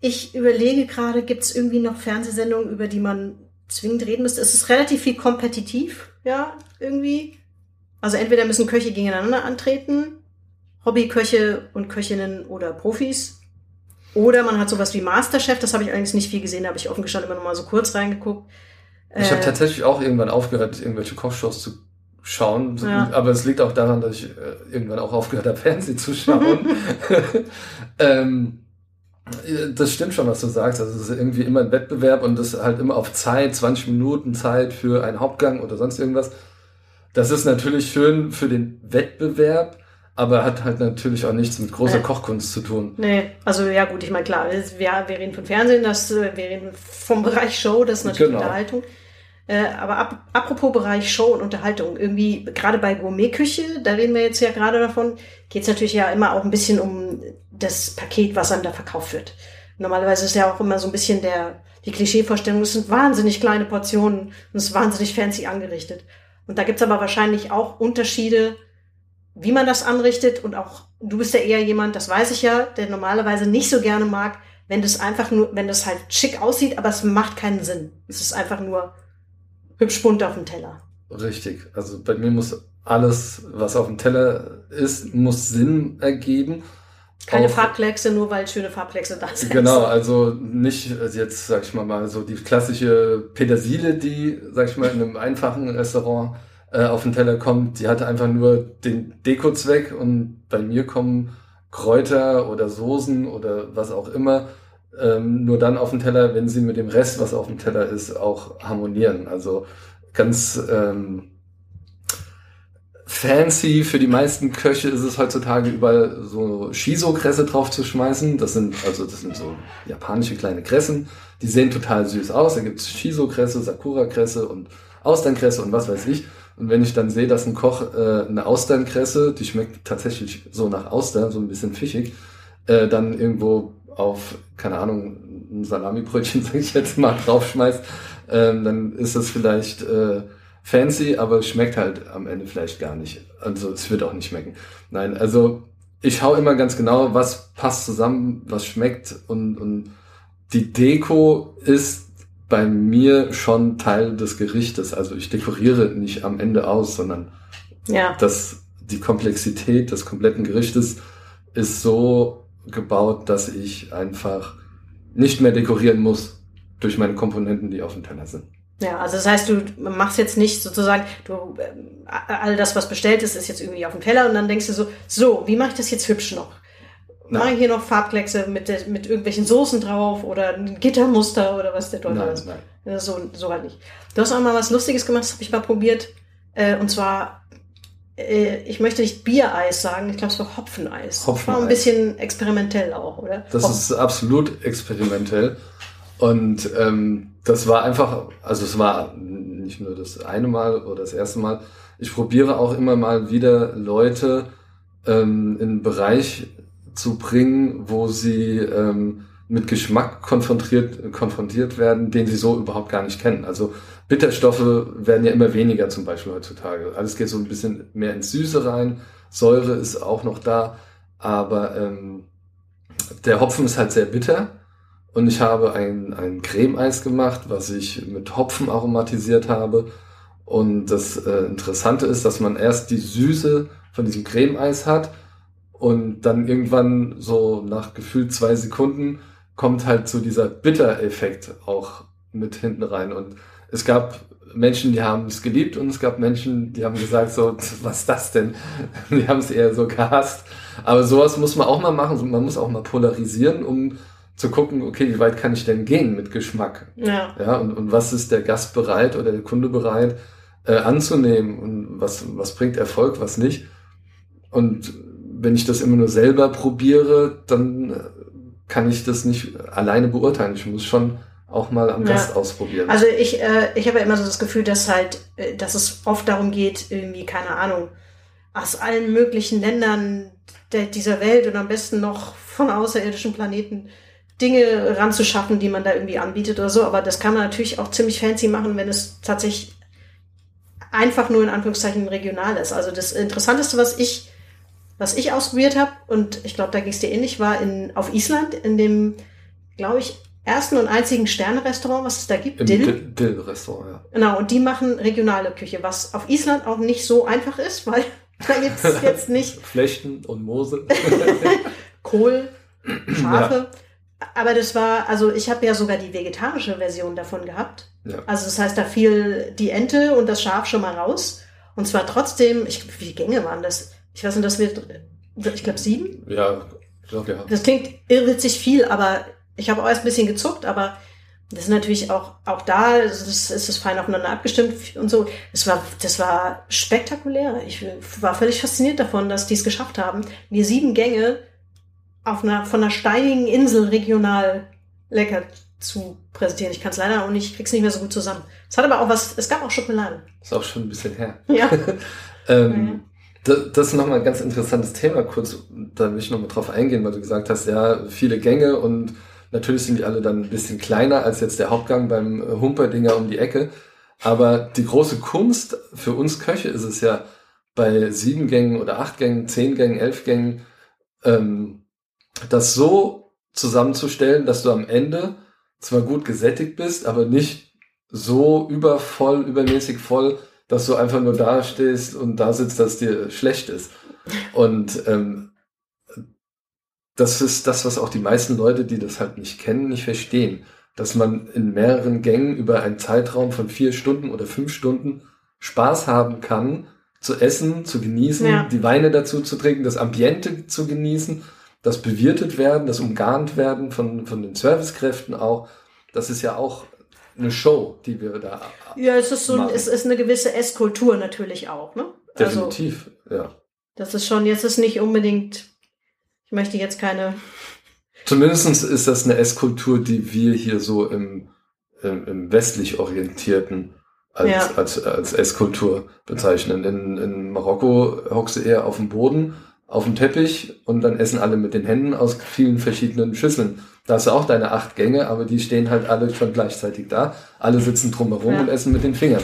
ich überlege gerade, gibt es irgendwie noch Fernsehsendungen, über die man zwingend reden müsste? Es ist relativ viel kompetitiv, ja, irgendwie. Also entweder müssen Köche gegeneinander antreten, Hobbyköche und Köchinnen oder Profis. Oder man hat sowas wie Masterchef, das habe ich allerdings nicht viel gesehen, da habe ich offen gestanden immer noch mal so kurz reingeguckt. Ich habe Äh, tatsächlich auch irgendwann aufgehört, irgendwelche Kochshows zu schauen. Ja. Aber es liegt auch daran, dass ich äh, irgendwann auch aufgehört habe, Fernsehen zu schauen. ähm, äh, das stimmt schon, was du sagst. Also es ist irgendwie immer ein Wettbewerb und das halt immer auf Zeit, 20 Minuten Zeit für einen Hauptgang oder sonst irgendwas. Das ist natürlich schön für den Wettbewerb, aber hat halt natürlich auch nichts mit großer. Kochkunst zu tun. Nee, also ja gut, ich meine klar, wir, wir reden von Fernsehen, das, wir reden vom Bereich Show, das ist natürlich Genau. Unterhaltung. Äh, aber ap apropos Bereich Show und Unterhaltung, irgendwie gerade bei Gourmetküche, da reden wir jetzt ja gerade davon, geht es natürlich ja immer auch ein bisschen um das Paket, was einem da verkauft wird. Normalerweise ist ja auch immer so ein bisschen der, die Klischeevorstellung, es sind wahnsinnig kleine Portionen und es ist wahnsinnig fancy angerichtet. Und da gibt's aber wahrscheinlich auch Unterschiede, wie man das anrichtet und auch du bist ja eher jemand, das weiß ich ja, der normalerweise nicht so gerne mag, wenn das einfach nur, wenn das halt schick aussieht, aber es macht keinen Sinn. Es ist einfach nur hübsch bunt auf dem Teller. Richtig. Also bei mir muss alles, was auf dem Teller ist, muss Sinn ergeben. Keine Auch- Farbkleckse, nur weil schöne Farbkleckse da sind. Genau, also nicht also jetzt, sag ich mal, mal so die klassische Petersile, die, sag ich mal, in einem einfachen Restaurant äh, auf den Teller kommt, die hat einfach nur den Dekozweck und bei mir kommen Kräuter oder Soßen oder was auch immer ähm, nur dann auf den Teller, wenn sie mit dem Rest, was auf dem Teller ist, auch harmonieren. Also ganz ähm, fancy für die meisten Köche ist es heutzutage überall so Shiso-Kresse drauf zu schmeißen. Das sind also das sind so japanische kleine Kressen. Die sehen total süß aus. Da gibt's Shiso-Kresse, Sakura-Kresse und Austernkresse und was weiß ich. Und wenn ich dann sehe, dass ein Koch äh, eine Austernkresse, die schmeckt tatsächlich so nach Auster, so ein bisschen fischig, äh, dann irgendwo auf, keine Ahnung, ein Salamibrötchen, sag ich jetzt mal, draufschmeißt, ähm, dann ist das vielleicht äh, fancy, aber es schmeckt halt am Ende vielleicht gar nicht. Also es wird auch nicht schmecken. Nein, also ich schaue immer ganz genau, was passt zusammen, was schmeckt und, und die Deko ist bei mir schon Teil des Gerichtes. Also ich dekoriere nicht am Ende aus, sondern Ja. das, die Komplexität des kompletten Gerichtes ist so gebaut, dass ich einfach nicht mehr dekorieren muss durch meine Komponenten, die auf dem Teller sind. Ja, also das heißt, du machst jetzt nicht sozusagen, du ähm, all das, was bestellt ist, ist jetzt irgendwie auf dem Teller und dann denkst du so, so, wie mache ich das jetzt hübsch noch? Mache ich hier noch Farbkleckse mit, der, mit irgendwelchen Soßen drauf oder ein Gittermuster oder was der Teufel ist? nein. Ja, So, so halt nicht. Du hast auch mal was Lustiges gemacht, das habe ich mal probiert. Äh, und zwar, äh, ich möchte nicht Biereis sagen, ich glaube, es war Hopfeneis. Das war ein Hopfeneis. bisschen experimentell auch, oder? Das Hop- ist absolut experimentell. Und ähm, das war einfach, also es war nicht nur das eine Mal oder das erste Mal. Ich probiere auch immer mal wieder Leute ähm, in einen Bereich zu bringen, wo sie ähm, mit Geschmack konfrontiert, konfrontiert werden, den sie so überhaupt gar nicht kennen. Also Bitterstoffe werden ja immer weniger zum Beispiel heutzutage. Alles geht so ein bisschen mehr ins Süße rein. Säure ist auch noch da, aber ähm, der Hopfen ist halt sehr bitter. Und ich habe ein, ein Cremeeis gemacht, was ich mit Hopfen aromatisiert habe. Und das äh, Interessante ist, dass man erst die Süße von diesem Cremeeis hat und dann irgendwann so nach gefühlt zwei Sekunden kommt halt so dieser Bitter-Effekt auch mit hinten rein. Und es gab Menschen, die haben es geliebt und es gab Menschen, die haben gesagt so, was ist das denn? Die haben es eher so gehasst. Aber sowas muss man auch mal machen. Man muss auch mal polarisieren, um zu gucken, okay, wie weit kann ich denn gehen mit Geschmack? Ja. Ja, und, und was ist der Gast bereit oder der Kunde bereit äh, anzunehmen und was, was bringt Erfolg, was nicht. Und wenn ich das immer nur selber probiere, dann äh, kann ich das nicht alleine beurteilen. Ich muss schon auch mal am Ja. Gast ausprobieren. Also ich, äh, ich habe ja immer so das Gefühl, dass halt, äh, dass es oft darum geht, irgendwie, keine Ahnung, aus allen möglichen Ländern der, dieser Welt und am besten noch von außerirdischen Planeten Dinge ranzuschaffen, die man da irgendwie anbietet oder so. Aber das kann man natürlich auch ziemlich fancy machen, wenn es tatsächlich einfach nur in Anführungszeichen regional ist. Also das Interessanteste, was ich, was ich ausprobiert habe, und ich glaube, da ging es dir ähnlich, war in, auf Island, in dem, glaube ich, ersten und einzigen Sterne-Restaurant, was es da gibt, Im Dill. Dill- Dill-Restaurant, ja. Genau, und die machen regionale Küche, was auf Island auch nicht so einfach ist, weil da gibt's jetzt nicht Flechten und Moose. Kohl, Schafe. Aber das war, also ich habe ja sogar die vegetarische Version davon gehabt. Ja. Also das heißt, da fiel die Ente und das Schaf schon mal raus. Und zwar trotzdem, ich, wie viele Gänge waren das? Ich weiß nicht, das wird, ich glaube sieben. Ja, ich glaube ja. Das klingt irrwitzig viel, aber ich habe auch erst ein bisschen gezuckt, aber das ist natürlich auch, auch da, das ist, ist es fein aufeinander abgestimmt und so. Das war, das war spektakulär. Ich war völlig fasziniert davon, dass die es geschafft haben, mir sieben Gänge auf einer, von einer steinigen Insel regional lecker zu präsentieren. Ich kann es leider auch nicht, krieg's nicht mehr so gut zusammen. Es hat aber auch was, es gab auch Schokolade. Ist auch schon ein bisschen her. Ja. Ähm, da, das ist nochmal ein ganz interessantes Thema, kurz, da will ich nochmal drauf eingehen, weil du gesagt hast, ja, viele Gänge und natürlich sind die alle dann ein bisschen kleiner als jetzt der Hauptgang beim äh, Humperdinger um die Ecke. Aber die große Kunst für uns Köche ist es ja, bei sieben Gängen oder acht Gängen, zehn Gängen, elf Gängen, ähm, das so zusammenzustellen, dass du am Ende zwar gut gesättigt bist, aber nicht so übervoll, übermäßig voll, dass du einfach nur da stehst und da sitzt, dass dir schlecht ist. Und ähm, das ist das, was auch die meisten Leute, die das halt nicht kennen, nicht verstehen. Dass man in mehreren Gängen über einen Zeitraum von vier Stunden oder fünf Stunden Spaß haben kann, zu essen, zu genießen, Ja. die Weine dazu zu trinken, das Ambiente zu genießen, das bewirtet werden, das umgarnt werden von, von den Servicekräften auch. Das ist ja auch eine Show, die wir da Ja, es ist so, Machen. es ist eine gewisse Esskultur natürlich auch, ne? Also, definitiv, ja. das ist schon, jetzt ist nicht unbedingt, ich möchte jetzt keine, Zumindest ist das eine Esskultur, die wir hier so im, im, im westlich orientierten als, Ja. als, als Esskultur bezeichnen. In, in Marokko hockst du eher auf dem Boden, auf dem Teppich und dann essen alle mit den Händen aus vielen verschiedenen Schüsseln. Da hast du auch deine acht Gänge, aber die stehen halt alle schon gleichzeitig da. Alle sitzen drumherum Ja. und essen mit den Fingern.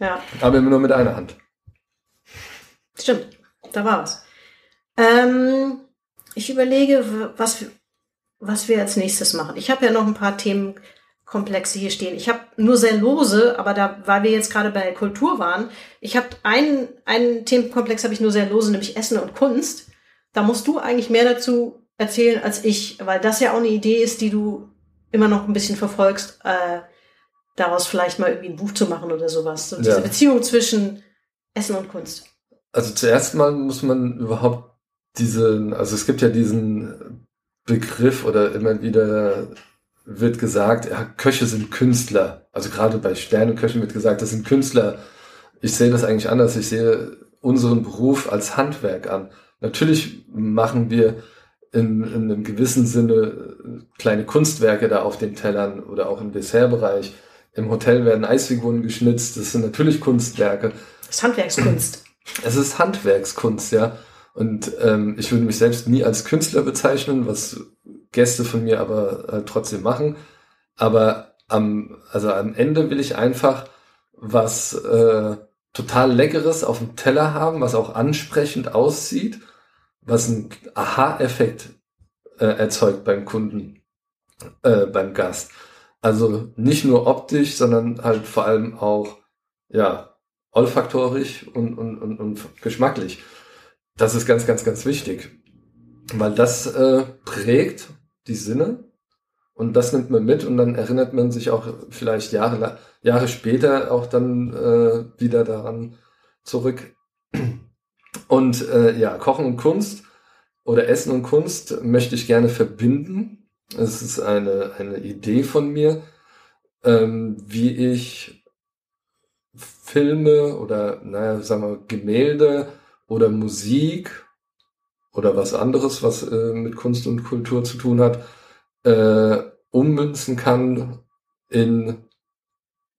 ja, Aber immer nur mit einer Hand. stimmt, da war was. Ähm, ich überlege, was, was wir als nächstes machen. Ich habe ja noch ein paar Themenkomplexe hier stehen. Ich habe nur sehr lose, aber da, weil wir jetzt gerade bei Kultur waren, ich habe einen, einen Themenkomplex habe ich nur sehr lose, nämlich Essen und Kunst. Da musst du eigentlich mehr dazu erzählen als ich, weil das ja auch eine Idee ist, die du immer noch ein bisschen verfolgst, äh, daraus vielleicht mal irgendwie ein Buch zu machen oder sowas. So diese Ja. Beziehung zwischen Essen und Kunst. Also zuerst mal muss man überhaupt diesen, also es gibt ja diesen Begriff oder immer wieder wird gesagt, ja, Köche sind Künstler. Also gerade bei Sterneköchen wird gesagt, das sind Künstler. Ich sehe das eigentlich anders. Ich sehe unseren Beruf als Handwerk an. Natürlich machen wir in, in einem gewissen Sinne kleine Kunstwerke da auf den Tellern oder auch im Dessertbereich. Im Hotel werden Eisfiguren geschnitzt. Das sind natürlich Kunstwerke. Das ist Handwerkskunst. Es ist Handwerkskunst, ja. Und ähm, ich würde mich selbst nie als Künstler bezeichnen, was Gäste von mir aber halt trotzdem machen. Aber am, also am Ende will ich einfach was äh, total Leckeres auf dem Teller haben, was auch ansprechend aussieht, was einen Aha-Effekt äh, erzeugt beim Kunden, äh, beim Gast. Also nicht nur optisch, sondern halt vor allem auch, ja, olfaktorisch und, und, und, und geschmacklich. Das ist ganz, ganz, ganz wichtig. Weil das äh, prägt die Sinne und das nimmt man mit und dann erinnert man sich auch vielleicht Jahre, Jahre später auch dann äh, wieder daran zurück. Und äh, ja, Kochen und Kunst oder Essen und Kunst möchte ich gerne verbinden. Es ist eine, eine Idee von mir, ähm, wie ich Filme oder, naja, sagen wir, Gemälde oder Musik oder was anderes, was äh, mit Kunst und Kultur zu tun hat, äh, ummünzen kann in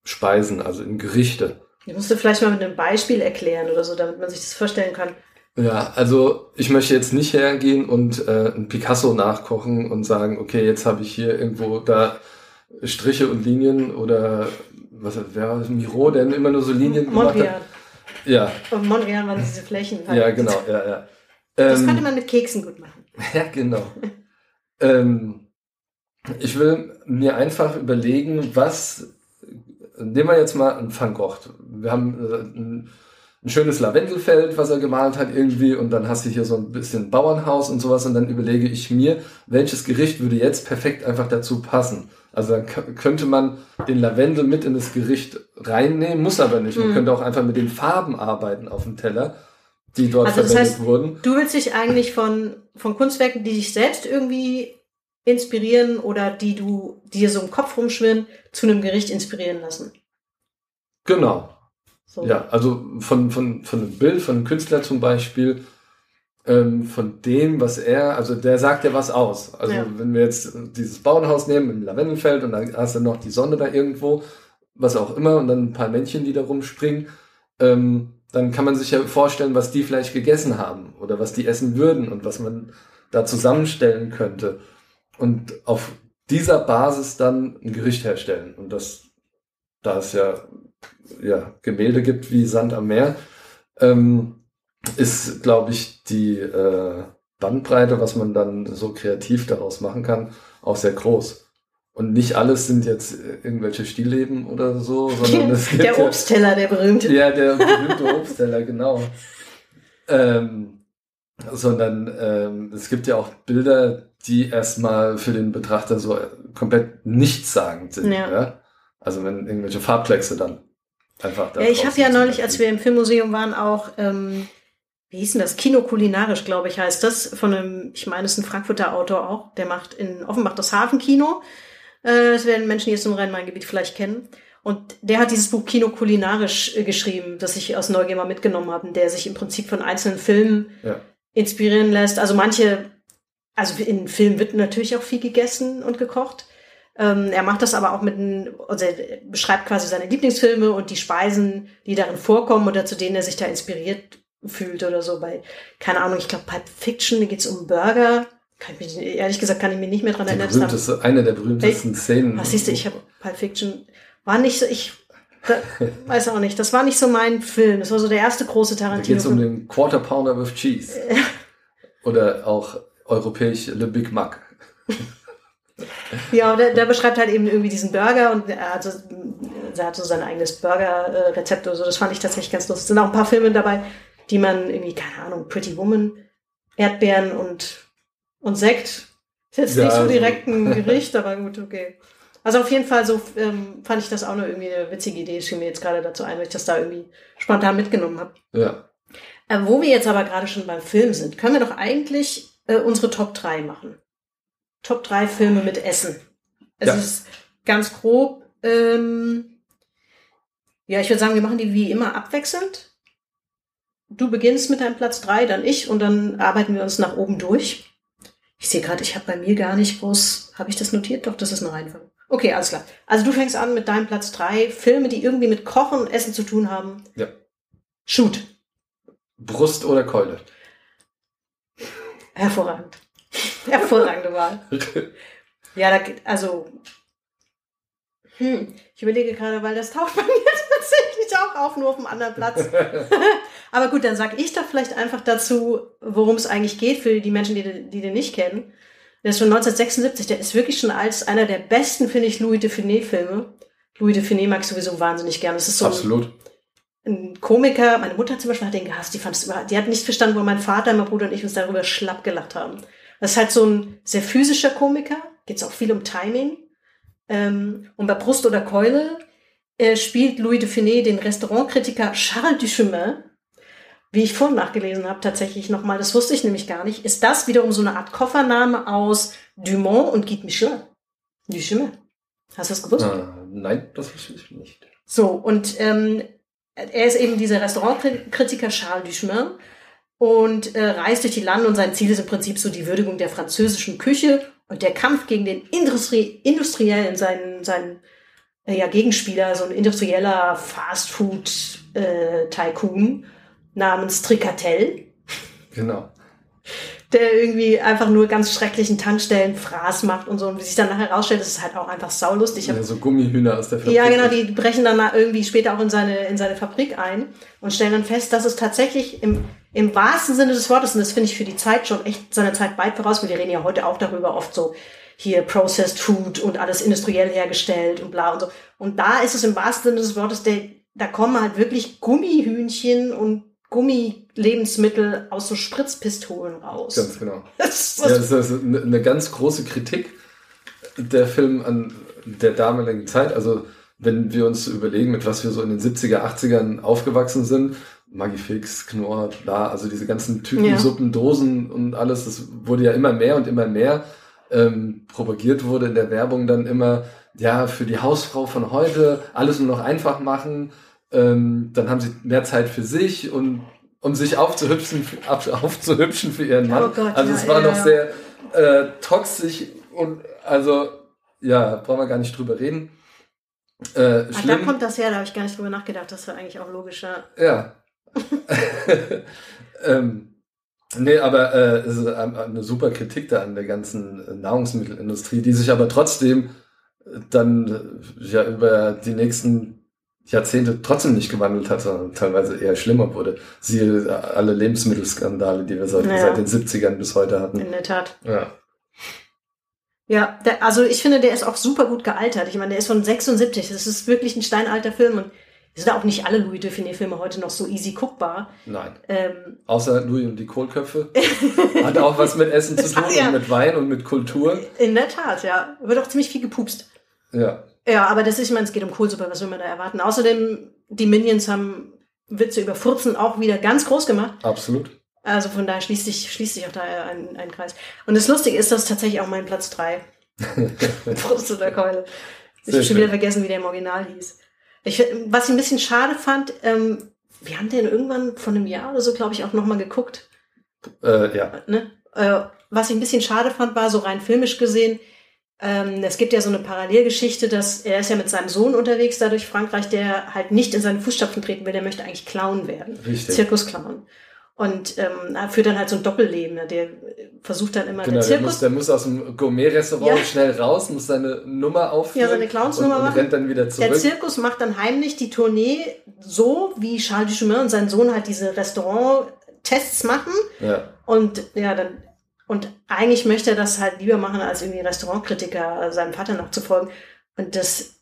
Speisen, also in Gerichte. Ich musste vielleicht mal mit einem Beispiel erklären oder so, damit man sich das vorstellen kann. Ja, also ich möchte jetzt nicht hergehen und äh, ein Picasso nachkochen und sagen, okay, jetzt habe ich hier irgendwo da Striche und Linien oder was wer? Miro, der immer nur so Linien gemacht Mondrian. hat. Ja, Und Mondrian waren diese Flächen. halt. ja, genau, ja, ja. Das Ähm, könnte man mit Keksen gut machen. Ja, genau. ähm, ich will mir einfach überlegen, was, nehmen wir jetzt mal einen Van Gogh. Wir haben äh, ein, schönes Lavendelfeld, was er gemalt hat irgendwie, und dann hast du hier so ein bisschen Bauernhaus und sowas, und dann überlege ich mir, welches Gericht würde jetzt perfekt einfach dazu passen. Also dann könnte man den Lavendel mit in das Gericht reinnehmen, muss aber nicht. Man Mhm. könnte auch einfach mit den Farben arbeiten auf dem Teller, die dort Also das verwendet heißt, wurden. Du willst dich eigentlich von, von Kunstwerken, die dich selbst irgendwie inspirieren oder die du dir so im Kopf rumschwirren, zu einem Gericht inspirieren lassen. Genau. So. Ja, also von, von, von einem Bild, von einem Künstler zum Beispiel, ähm, von dem, was er, also der sagt ja was aus. Also Ja. wenn wir jetzt dieses Bauernhaus nehmen im Lavendelfeld und dann hast du noch die Sonne da irgendwo, was auch immer, und dann ein paar Männchen, die da rumspringen, ähm, dann kann man sich ja vorstellen, was die vielleicht gegessen haben oder was die essen würden und was man da zusammenstellen könnte. Und auf dieser Basis dann ein Gericht herstellen. Und das, da es ja ja, Gemälde gibt wie Sand am Meer, ähm, ist, glaube ich, die äh, Bandbreite, was man dann so kreativ daraus machen kann, auch sehr groß. Und nicht alles sind jetzt äh, irgendwelche Stillleben oder so, sondern es gibt Der ja, Obstteller, der berühmte. ja, der berühmte Obstteller, genau. Ähm, sondern ähm, es gibt ja auch Bilder, die erstmal für den Betrachter so äh, komplett nichtssagend sind. Ja. Ja. Also wenn irgendwelche Farbkleckse dann einfach da Ja, ich habe ja neulich, als wir im Filmmuseum waren, auch, ähm, wie hieß denn das? Kino kulinarisch, glaube ich, heißt das. Von einem, ich meine, es ist ein Frankfurter Autor auch. Der macht in Offenbach das Hafenkino. Äh, das werden Menschen, die jetzt im Rhein-Main-Gebiet vielleicht kennen. Und der hat dieses Buch Kino kulinarisch äh, geschrieben, das ich aus Neugier mal mitgenommen habe, der sich im Prinzip von einzelnen Filmen Ja. inspirieren lässt. Also manche, also in Filmen wird natürlich auch viel gegessen und gekocht. Ähm, er macht das aber auch mit einem, also er beschreibt quasi seine Lieblingsfilme und die Speisen, die darin vorkommen oder zu denen er sich da inspiriert fühlt oder so. Bei, keine Ahnung, ich glaube, Pulp Fiction, da geht's um Burger. Kann ich mich, ehrlich gesagt, kann ich mich nicht mehr dran Die erinnern. Das berühmteste, eine der berühmtesten Szenen. was siehst du, ich habe Pulp Fiction, war nicht so, ich da, weiß auch nicht, das war nicht so mein Film. Das war so der erste große Da geht es um den Quarter Pounder with Cheese. Oder auch europäisch Le Big Mac. Ja, und der, der beschreibt halt eben irgendwie diesen Burger und er hat so, er hat so sein eigenes Burger-Rezept oder so. Das fand ich tatsächlich ganz lustig. Es sind auch ein paar Filme dabei, die man irgendwie, keine Ahnung, Pretty Woman, Erdbeeren und, und Sekt. Ist jetzt Ja, nicht so also- direkt ein Gericht, aber gut, okay. Also auf jeden Fall so ähm, fand ich das auch noch irgendwie eine witzige Idee. Fiel mir jetzt gerade dazu ein, weil ich das da irgendwie spontan mitgenommen habe. Ja. Äh, wo wir jetzt aber gerade schon beim Film sind, können wir doch eigentlich äh, unsere Top 3 machen. Top 3 Filme mit Essen. Es Ja. ist ganz grob. Ähm, ja, ich würde sagen, wir machen die wie immer abwechselnd. Du beginnst mit deinem Platz 3, dann ich und dann arbeiten wir uns nach oben durch. Ich sehe gerade, ich habe bei mir gar nicht groß. Habe ich das notiert? Doch, das ist eine Reihenfolge. Okay, alles klar. Also du fängst an mit deinem Platz 3. Filme, die irgendwie mit Kochen und Essen zu tun haben. Ja. Shoot. Brust oder Keule? Hervorragend. Hervorragende Wahl. Ja, da, geht- also, hm, ich überlege gerade, weil das taucht bei mir tatsächlich auch auf, nur auf einem anderen Platz. Aber gut, dann sag ich doch vielleicht einfach dazu, worum es eigentlich geht für die Menschen, die, den- die den nicht kennen. Der ist von 1976, der ist wirklich schon als einer der besten, finde ich, Louis de Funès-Filme. Louis de Funès mag ich sowieso wahnsinnig gern. Das ist so ein, Absolut. ein Komiker, meine Mutter zum Beispiel hat den gehasst, die fand es die hat nicht verstanden, wo mein Vater, mein Bruder und ich uns darüber schlapp gelacht haben. Das ist halt so ein sehr physischer Komiker, geht's auch viel um Timing. Ähm, und bei Brust oder Keule äh, spielt Louis de Funès den Restaurantkritiker Charles Duchemin. Wie ich vorhin nachgelesen habe, tatsächlich nochmal, das wusste ich nämlich gar nicht, ist das wiederum so eine Art Koffername aus Dumont und Guy Michelin. Duchemin. Hast du das gewusst? Ah, nein, das wusste ich nicht. So, und ähm, er ist eben dieser Restaurantkritiker Charles Duchemin und äh, reist durch die Lande und sein Ziel ist im Prinzip so die Würdigung der französischen Küche und der Kampf gegen den Industrie Industriellen, seinen, seinen äh, ja, Gegenspieler, so ein industrieller Fastfood-Tycoon namens Tricatel Genau. der irgendwie einfach nur ganz schrecklichen Tankstellen Fraß macht und so. Und wie sich dann nachher herausstellt, ist es halt auch einfach saulustig. Ja, so Gummihühner aus der Fabrik. ja, genau, die brechen dann irgendwie später auch in seine, in seine Fabrik ein und stellen dann fest, dass es tatsächlich im, im wahrsten Sinne des Wortes, und das finde ich für die Zeit schon echt seiner Zeit weit voraus, weil wir reden ja heute auch darüber oft so, hier Processed Food und alles industriell hergestellt und bla und so. Und da ist es im wahrsten Sinne des Wortes, der, da kommen halt wirklich Gummihühnchen und Gummilebensmittel aus so Spritzpistolen raus. Ganz genau. Das ist Ja, das ist eine eine ganz große Kritik der Film an der damaligen Zeit. Also, wenn wir uns überlegen, mit was wir so in den 70er, 80ern aufgewachsen sind, Magifix, Knorr, bla, also diese ganzen Typen, Ja. Suppen, Dosen und alles, das wurde ja immer mehr und immer mehr ähm, propagiert wurde in der Werbung dann immer, ja, für die Hausfrau von heute alles nur noch einfach machen, ähm, dann haben sie mehr Zeit für sich und um sich aufzuhübschen, auf, aufzuhübschen für ihren Mann. Oh Gott, also ja, es war ja, noch ja. sehr äh, toxisch und also ja, brauchen wir gar nicht drüber reden. Äh, Ach, da kommt das her, da habe ich gar nicht drüber nachgedacht. Das ja eigentlich auch logischer. Ja. ähm, nee, aber äh, es ist ein- eine super Kritik da an der ganzen Nahrungsmittelindustrie, die sich aber trotzdem dann äh, ja über die nächsten Jahrzehnte trotzdem nicht gewandelt hat, sondern teilweise eher schlimmer wurde. Siehe äh, alle Lebensmittelskandale, die wir seit, Ja. seit den 70ern bis heute hatten. In der Tat. Ja. Ja, der, also ich finde, der ist auch super gut gealtert. Ich meine, der ist von 76. Das ist wirklich ein steinalter Film und sind auch nicht alle Louis Funès-Filme heute noch so easy guckbar. Nein. Ähm, Außer Louis und die Kohlköpfe. Hat auch was mit Essen zu tun Ja. und mit Wein und mit Kultur. in der Tat, ja. Wird auch ziemlich viel gepupst. Ja. Ja, aber das ist, ich meine, es geht um Kohlsuppe, was will man da erwarten? Außerdem die Minions haben Witze über Furzen auch wieder ganz groß gemacht. Absolut. Also von daher schließt sich, schließt sich auch da ein, ein Kreis. Und das Lustige ist, das ist tatsächlich auch mein Platz drei. Frust oder Keule. Ich habe schon wieder vergessen, wie der im Original hieß. Ich, was ich ein bisschen schade fand, ähm, wir haben den irgendwann von einem Jahr oder so, glaube ich, auch nochmal geguckt. Äh, ja. Ne? Äh, was ich ein bisschen schade fand, war so rein filmisch gesehen, ähm, es gibt ja so eine Parallelgeschichte, dass er ist ja mit seinem Sohn unterwegs, da durch Frankreich, der halt nicht in seine Fußstapfen treten will, der möchte eigentlich Clown werden. Richtig. Zirkusclown. Und ähm, führt dann halt so ein Doppelleben. Ne? Der versucht dann immer Genau, den der Zirkus. muss, der muss aus dem Gourmet-Restaurant Ja. schnell raus, muss seine Nummer aufführen. Ja, seine Clownsnummer und, und machen. rennt dann wieder Der zurück. Zirkus macht dann heimlich die Tournee so, wie Charles Duchemin und sein Sohn halt diese Restaurant-Tests machen. Ja. Und ja, dann, und eigentlich möchte er das halt lieber machen, als irgendwie Restaurantkritiker äh, seinem Vater nachzufolgen. Und das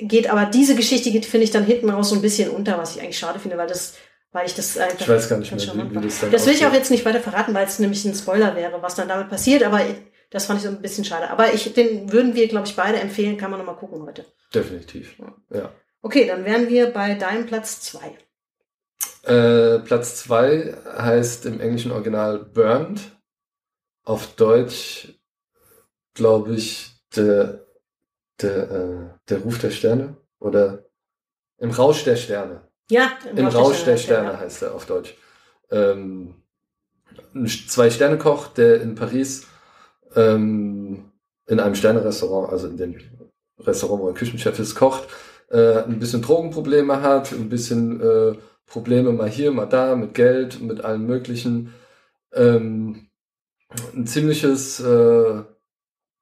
geht, aber diese Geschichte geht, finde ich, dann hinten raus so ein bisschen unter, was ich eigentlich schade finde, weil das, weil ich das einfach. Ich weiß gar nicht mehr, wie- wie das dann Das will ich auch jetzt nicht weiter verraten, weil es nämlich ein Spoiler wäre, was dann damit passiert, aber das fand ich so ein bisschen schade. Aber ich, den würden wir, glaube ich, beide empfehlen, kann man nochmal gucken heute. Definitiv. Ja. Okay, dann wären wir bei deinem Platz zwei. Äh, Platz zwei heißt im englischen Original Burned. Auf Deutsch, glaube ich, der, der, äh, der Ruf der Sterne oder im Rausch der Sterne. Ja, Im Rausch der Sterne. Sterne heißt er auf Deutsch. Ähm, ein Zwei-Sterne-Koch, der in Paris ähm, in einem Sterne-Restaurant, also in dem Restaurant, wo er Küchenchef ist, kocht, äh, ein bisschen Drogenprobleme hat, ein bisschen äh, Probleme mal hier, mal da, mit Geld, mit allem Möglichen. Ähm, ein ziemliches äh,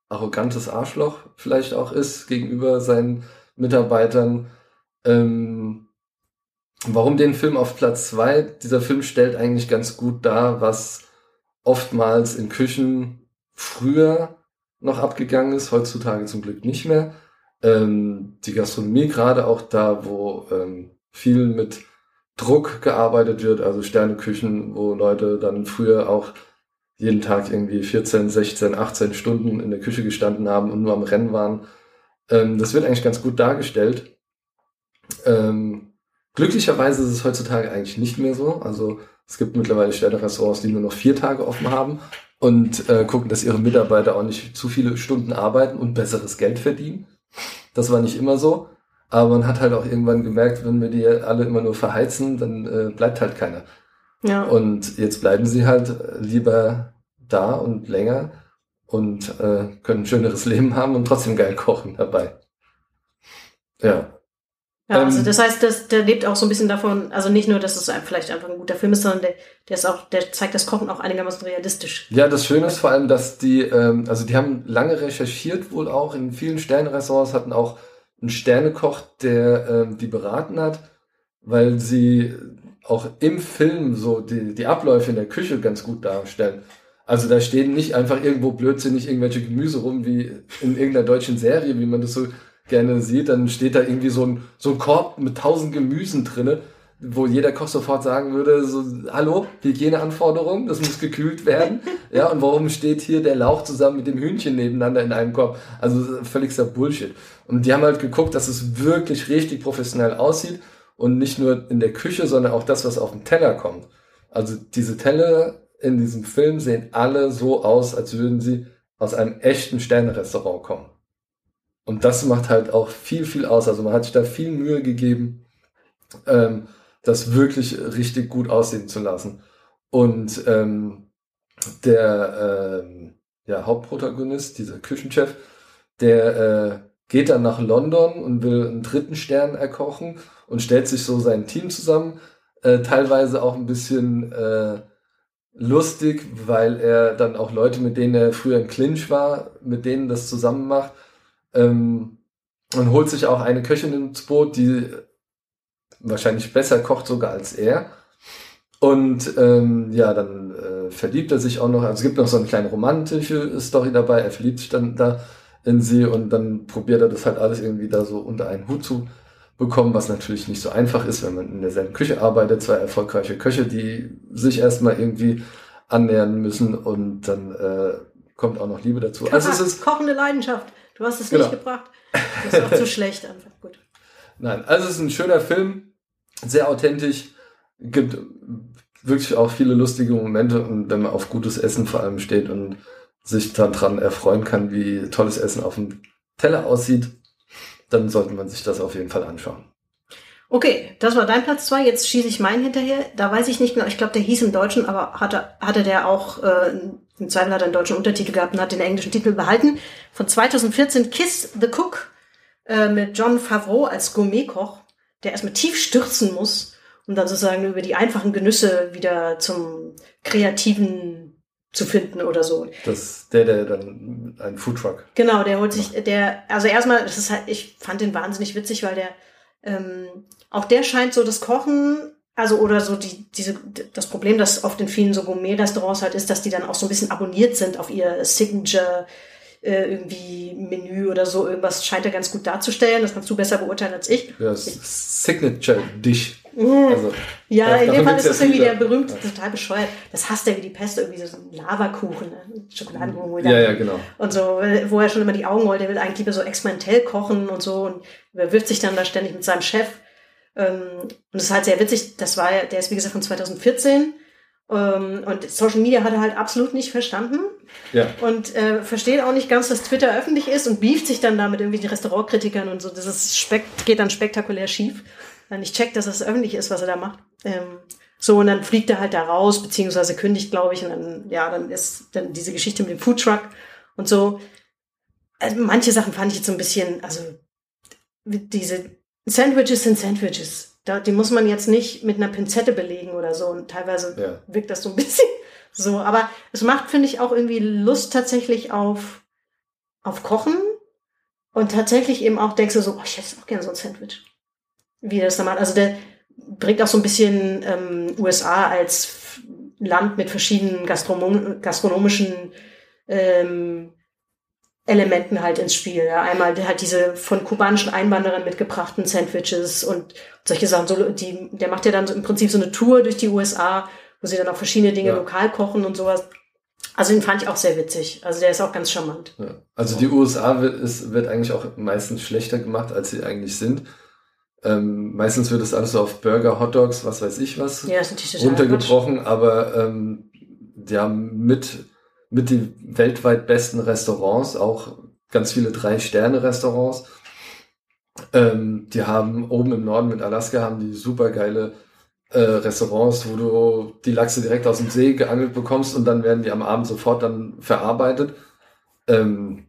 arrogantes Arschloch vielleicht auch ist gegenüber seinen Mitarbeitern. Ähm, warum den Film auf Platz zwei? Dieser Film stellt eigentlich ganz gut dar, was oftmals in Küchen früher noch abgegangen ist, heutzutage zum Glück nicht mehr. Ähm, die Gastronomie, gerade auch da, wo ähm, viel mit Druck gearbeitet wird, also Sterneküchen, wo Leute dann früher auch jeden Tag irgendwie 14, 16, 18 Stunden in der Küche gestanden haben und nur am Rennen waren. Ähm, das wird eigentlich ganz gut dargestellt. Ähm, glücklicherweise ist es heutzutage eigentlich nicht mehr so. Also es gibt mittlerweile Sterne-Restaurants, die nur noch vier Tage offen haben und äh, gucken, dass ihre Mitarbeiter auch nicht zu viele Stunden arbeiten und besseres Geld verdienen. Das war nicht immer so. Aber man hat halt auch irgendwann gemerkt, wenn wir die alle immer nur verheizen, dann äh, bleibt halt keiner. Ja. Und jetzt bleiben sie halt lieber da und länger und äh, können ein schöneres Leben haben und trotzdem geil kochen dabei. Ja. Ja, also Ähm, das heißt, das, der lebt auch so ein bisschen davon, also nicht nur, dass es vielleicht einfach ein guter Film ist, sondern der, der ist auch, der zeigt das Kochen auch einigermaßen realistisch. Ja, das Schöne ist vor allem, dass die, ähm, also die haben lange recherchiert wohl auch, in vielen Sternenrestaurants hatten auch einen Sternekoch, der ähm, die beraten hat, weil sie auch im Film so die, die Abläufe in der Küche ganz gut darstellen. Also da stehen nicht einfach irgendwo blödsinnig irgendwelche Gemüse rum, wie in irgendeiner deutschen Serie, wie man das so gerne sieht. Dann steht da irgendwie so ein, so ein Korb mit tausend Gemüsen drinne, wo jeder Koch sofort sagen würde, so, hallo, Hygieneanforderungen, das muss gekühlt werden. ja, und warum steht hier der Lauch zusammen mit dem Hühnchen nebeneinander in einem Korb? Also völligster Bullshit. Und die haben halt geguckt, dass es wirklich richtig professionell aussieht und nicht nur in der Küche, sondern auch das, was auf dem Teller kommt. Also diese Teller in diesem Film sehen alle so aus, als würden sie aus einem echten Sterne-Restaurant kommen. Und das macht halt auch viel, viel aus. Also man hat sich da viel Mühe gegeben, ähm, das wirklich richtig gut aussehen zu lassen. Und ähm, der ähm, ja, Hauptprotagonist, dieser Küchenchef, der äh, geht dann nach London und will einen dritten Stern erkochen und stellt sich so sein Team zusammen. Äh, teilweise auch ein bisschen äh, lustig, weil er dann auch Leute, mit denen er früher im Clinch war, mit denen das zusammen macht. Ähm, und holt sich auch eine Köchin ins Boot, die wahrscheinlich besser kocht sogar als er. Und ähm, ja, dann äh, verliebt er sich auch noch. Also es gibt noch so eine kleine romantische Story dabei. Er verliebt sich dann da in sie und dann probiert er das halt alles irgendwie da so unter einen Hut zu bekommen, was natürlich nicht so einfach ist, wenn man in derselben Küche arbeitet. Zwei erfolgreiche Köche, die sich erstmal irgendwie annähern müssen und dann äh, kommt auch noch Liebe dazu. Also es ist kochende Leidenschaft. Du hast es Genau. nicht gebracht. Das ist auch zu schlecht einfach. Gut. Nein, also es ist ein schöner Film, sehr authentisch, gibt wirklich auch viele lustige Momente und wenn man auf gutes Essen vor allem steht und sich daran erfreuen kann, wie tolles Essen auf dem Teller aussieht, dann sollte man sich das auf jeden Fall anschauen. Okay, das war dein Platz zwei. Jetzt schieße ich meinen hinterher. Da weiß ich nicht genau. Ich glaube, der hieß im Deutschen, aber hatte, hatte der auch, äh, im Zweifel hat er einen deutschen Untertitel gehabt und hat den englischen Titel behalten. Von 2014 Kiss the Cook äh, mit John Favreau als Gourmetkoch, der erstmal tief stürzen muss und dann sozusagen über die einfachen Genüsse wieder zum kreativen zu finden oder so. Das der, der dann ein Foodtruck. Genau, der holt sich, der, also erstmal, das ist halt, ich fand den wahnsinnig witzig, weil der, ähm, auch der scheint so das Kochen, also oder so die, diese, das Problem, das oft in vielen so Gourmet-Restaurants halt ist, dass die dann auch so ein bisschen abonniert sind auf ihr Signature äh, irgendwie Menü oder so. Irgendwas scheint er ganz gut darzustellen. Das kannst du besser beurteilen als ich. Ja, Signature Dish. Mm. Also, Ja, in dem Fall ist das irgendwie der berühmte, total bescheuert. Das hasst er wie die Peste, irgendwie so ein Lavakuchen, ne? Schokoladenkuchen. Ja, ja, genau. Und so, wo er schon immer die Augen rollt, der will eigentlich lieber so experimentell kochen und so und er wirft sich dann da ständig mit seinem Chef. Ähm, und das ist halt sehr witzig, das war ja, der ist wie gesagt von 2014 ähm, und Social Media hat er halt absolut nicht verstanden Ja. und äh, versteht auch nicht ganz, dass Twitter öffentlich ist und beeft sich dann da mit irgendwelchen Restaurantkritikern und so. Das ist geht dann spektakulär schief. Weil ich check, dass es öffentlich ist, was er da macht. Ähm, so, und dann fliegt er halt da raus, beziehungsweise kündigt, glaube ich, und dann, ja, dann ist dann diese Geschichte mit dem Foodtruck und so. Also manche Sachen fand ich jetzt so ein bisschen, also diese Sandwiches sind Sandwiches. Da, die muss man jetzt nicht mit einer Pinzette belegen oder so. Und teilweise Ja. wirkt das so ein bisschen so. Aber es macht, finde ich, auch irgendwie Lust tatsächlich auf, auf Kochen. Und tatsächlich eben auch denkst du so, oh, ich hätte auch gerne so ein Sandwich. Wie das da macht. Also der bringt auch so ein bisschen ähm, USA als Land mit verschiedenen Gastronom gastronomischen ähm, Elementen halt ins Spiel. Ja. Einmal halt diese von kubanischen Einwanderern mitgebrachten Sandwiches und solche Sachen. So, die, der macht ja dann so im Prinzip so eine Tour durch die USA, wo sie dann auch verschiedene Dinge Ja. lokal kochen und sowas. Also den fand ich auch sehr witzig. Also der ist auch ganz charmant. Ja. Also die USA wird, ist, wird eigentlich auch meistens schlechter gemacht, als sie eigentlich sind. Ähm, meistens wird es alles so auf Burger, Hotdogs, was weiß ich was, Ja, runtergebrochen, aber ähm, die haben mit, mit die weltweit besten Restaurants, auch ganz viele Drei-Sterne-Restaurants. Ähm, die haben oben im Norden mit Alaska haben die super geile äh, Restaurants, wo du die Lachse direkt aus dem See geangelt bekommst und dann werden die am Abend sofort dann verarbeitet. Ähm,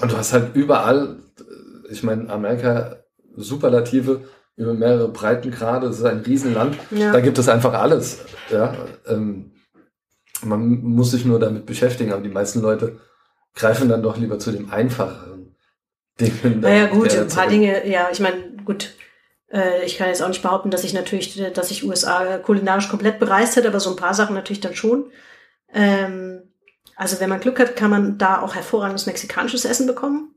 und du hast halt überall, äh, ich meine, Amerika Superlative über mehrere Breitengrade, es ist ein Riesenland. Ja. Da gibt es einfach alles. Ja, ähm, man muss sich nur damit beschäftigen, aber die meisten Leute greifen dann doch lieber zu dem einfacheren Dingen. Naja, gut, ein paar Dinge, ja, ich meine, gut, äh, ich kann jetzt auch nicht behaupten, dass ich natürlich, äh, dass ich USA kulinarisch komplett bereist hätte, aber so ein paar Sachen natürlich dann schon. Ähm, also wenn man Glück hat, kann man da auch hervorragendes mexikanisches Essen bekommen.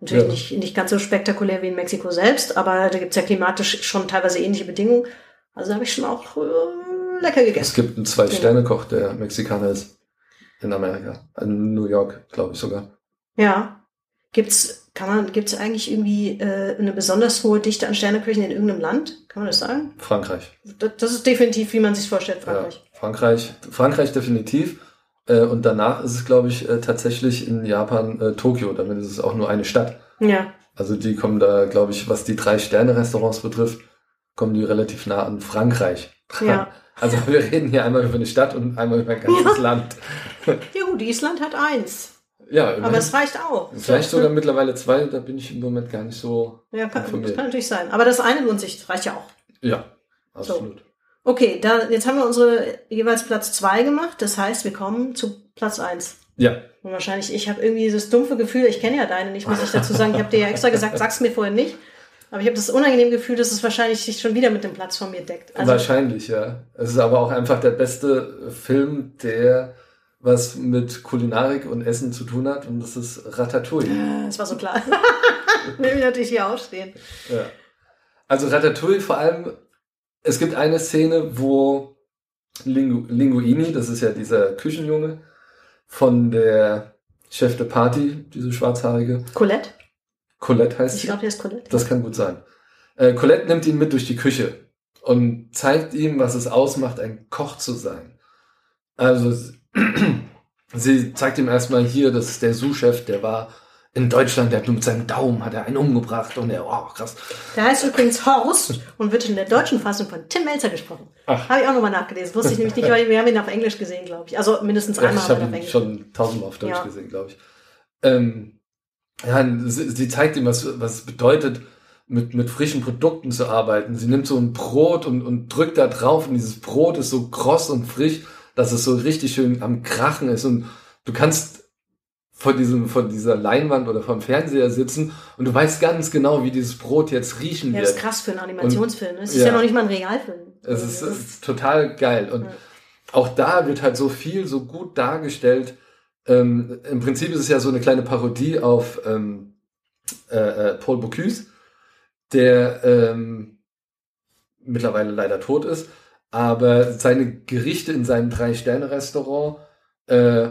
Natürlich Ja. nicht, nicht ganz so spektakulär wie in Mexiko selbst, aber da gibt's ja klimatisch schon teilweise ähnliche Bedingungen. Also da habe ich schon auch lecker Es gegessen. gibt einen Zwei-Sterne-Koch, der Mexikaner ist. In Amerika. In New York, glaube ich sogar. Ja. Gibt's, kann man, gibt's eigentlich irgendwie äh, eine besonders hohe Dichte an Sterneköchen in irgendeinem Land? Kann man das sagen? Frankreich. Das, das ist definitiv, wie man sich vorstellt, Frankreich. Ja, Frankreich. Frankreich definitiv. Äh, und danach ist es, glaube ich, äh, tatsächlich in Japan äh, Tokio. Damit ist es auch nur eine Stadt. Ja. Also die kommen da, glaube ich, was die Drei-Sterne-Restaurants betrifft, kommen die relativ nah an Frankreich. Ja. Also wir reden hier einmal über eine Stadt und einmal über ein ganzes Ja. Land. Ja gut, Island hat eins. Ja, Aber immerhin. es reicht auch. vielleicht sogar mittlerweile zwei, da bin ich im Moment gar nicht so Ja, kann, das kann natürlich sein. Aber das eine lohnt sich, reicht ja auch. Ja, absolut. Okay, da, jetzt haben wir unsere jeweils Platz zwei gemacht. Das heißt, wir kommen zu Platz eins. Ja, Und wahrscheinlich, ich habe irgendwie dieses dumpfe Gefühl, ich kenne ja deine nicht, muss ich dazu sagen. Ich habe dir ja extra gesagt, sag's mir vorher nicht. Aber ich habe das unangenehme Gefühl, dass es wahrscheinlich sich schon wieder mit dem Platz von mir deckt. Also, wahrscheinlich, ja. Es ist aber auch einfach der beste Film, der was mit Kulinarik und Essen zu tun hat und das ist Ratatouille. das war so klar. Will ich natürlich hier aufstehen. Ja. Also Ratatouille vor allem, es gibt eine Szene, wo Lingu Linguini, das ist ja dieser Küchenjunge, von der Chef de Party, diese schwarzhaarige, Colette? Colette heißt Ich sie. glaube, der ist Colette. Das kann gut sein. Äh, Colette nimmt ihn mit durch die Küche. und zeigt ihm, was es ausmacht, ein Koch zu sein. Also sie zeigt ihm erstmal hier, das ist der Sous-Chef, der war in Deutschland, der hat nur mit seinem Daumen hat er einen umgebracht und er, oh krass. Der heißt übrigens Horst und wird in der deutschen Fassung von Tim Melzer gesprochen. Habe ich auch nochmal nachgelesen. Wusste ich nämlich nicht, weil wir haben ihn auf Englisch gesehen, glaube ich. Also mindestens einmal ja, ich habe ihn ihn auf Englisch. schon tausendmal auf Deutsch Ja. gesehen, glaube ich. Ähm, ja, sie, sie zeigt ihm, was, was es bedeutet, mit, mit frischen Produkten zu arbeiten. Sie nimmt so ein Brot und, und drückt da drauf und dieses Brot ist so kross und frisch, dass es so richtig schön am Krachen ist und du kannst vor diesem, vor dieser Leinwand oder vom Fernseher sitzen und du weißt ganz genau, wie dieses Brot jetzt riechen Ja, wird. das ist krass für einen Animationsfilm. Es ist ja. ja noch nicht mal ein Realfilm. Es ist, Das es ist total geil. Und Ja. auch da wird halt so viel so gut dargestellt. Ähm, Im Prinzip ist es ja so eine kleine Parodie auf ähm, äh, äh, Paul Bocuse, der ähm, mittlerweile leider tot ist, aber seine Gerichte in seinem Drei-Sterne-Restaurant äh,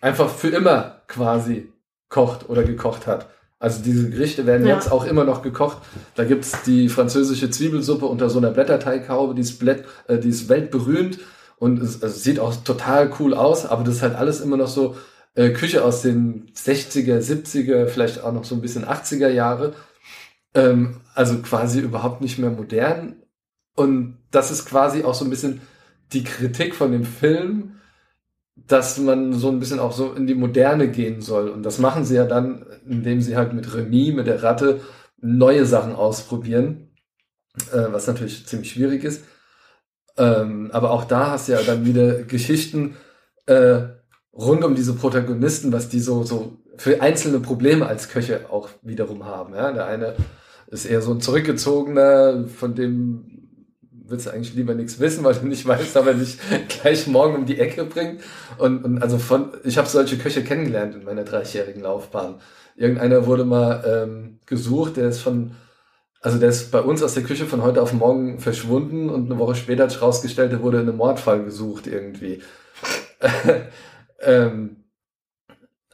einfach für immer quasi kocht oder gekocht hat. Also diese Gerichte werden Ja. jetzt auch immer noch gekocht. Da gibt's die französische Zwiebelsuppe unter so einer Blätterteighaube, die ist, Blätt, äh, die ist weltberühmt und es, es sieht auch total cool aus, aber das ist halt alles immer noch so äh, Küche aus den 60er, 70er, vielleicht auch noch so ein bisschen 80er Jahre. Ähm, also quasi überhaupt nicht mehr modern. Und das ist quasi auch so ein bisschen die Kritik von dem Film, dass man so ein bisschen auch so in die Moderne gehen soll. Und das machen sie ja dann, indem sie halt mit Remy, mit der Ratte, neue Sachen ausprobieren, äh, was natürlich ziemlich schwierig ist. Ähm, aber auch da hast du ja dann wieder Geschichten äh, rund um diese Protagonisten, was die so, so für einzelne Probleme als Köche auch wiederum haben. Ja? Der eine ist eher so ein zurückgezogener, von dem willst du eigentlich lieber nichts wissen, weil du nicht weißt, aber nicht gleich morgen um die Ecke bringt. Und, und also von, ich habe solche Köche kennengelernt in meiner dreißigjährigen Laufbahn. Irgendeiner wurde mal ähm, gesucht, der ist von, also der ist bei uns aus der Küche von heute auf morgen verschwunden und eine Woche später hat sich rausgestellt, der wurde in einem Mordfall gesucht irgendwie. ähm,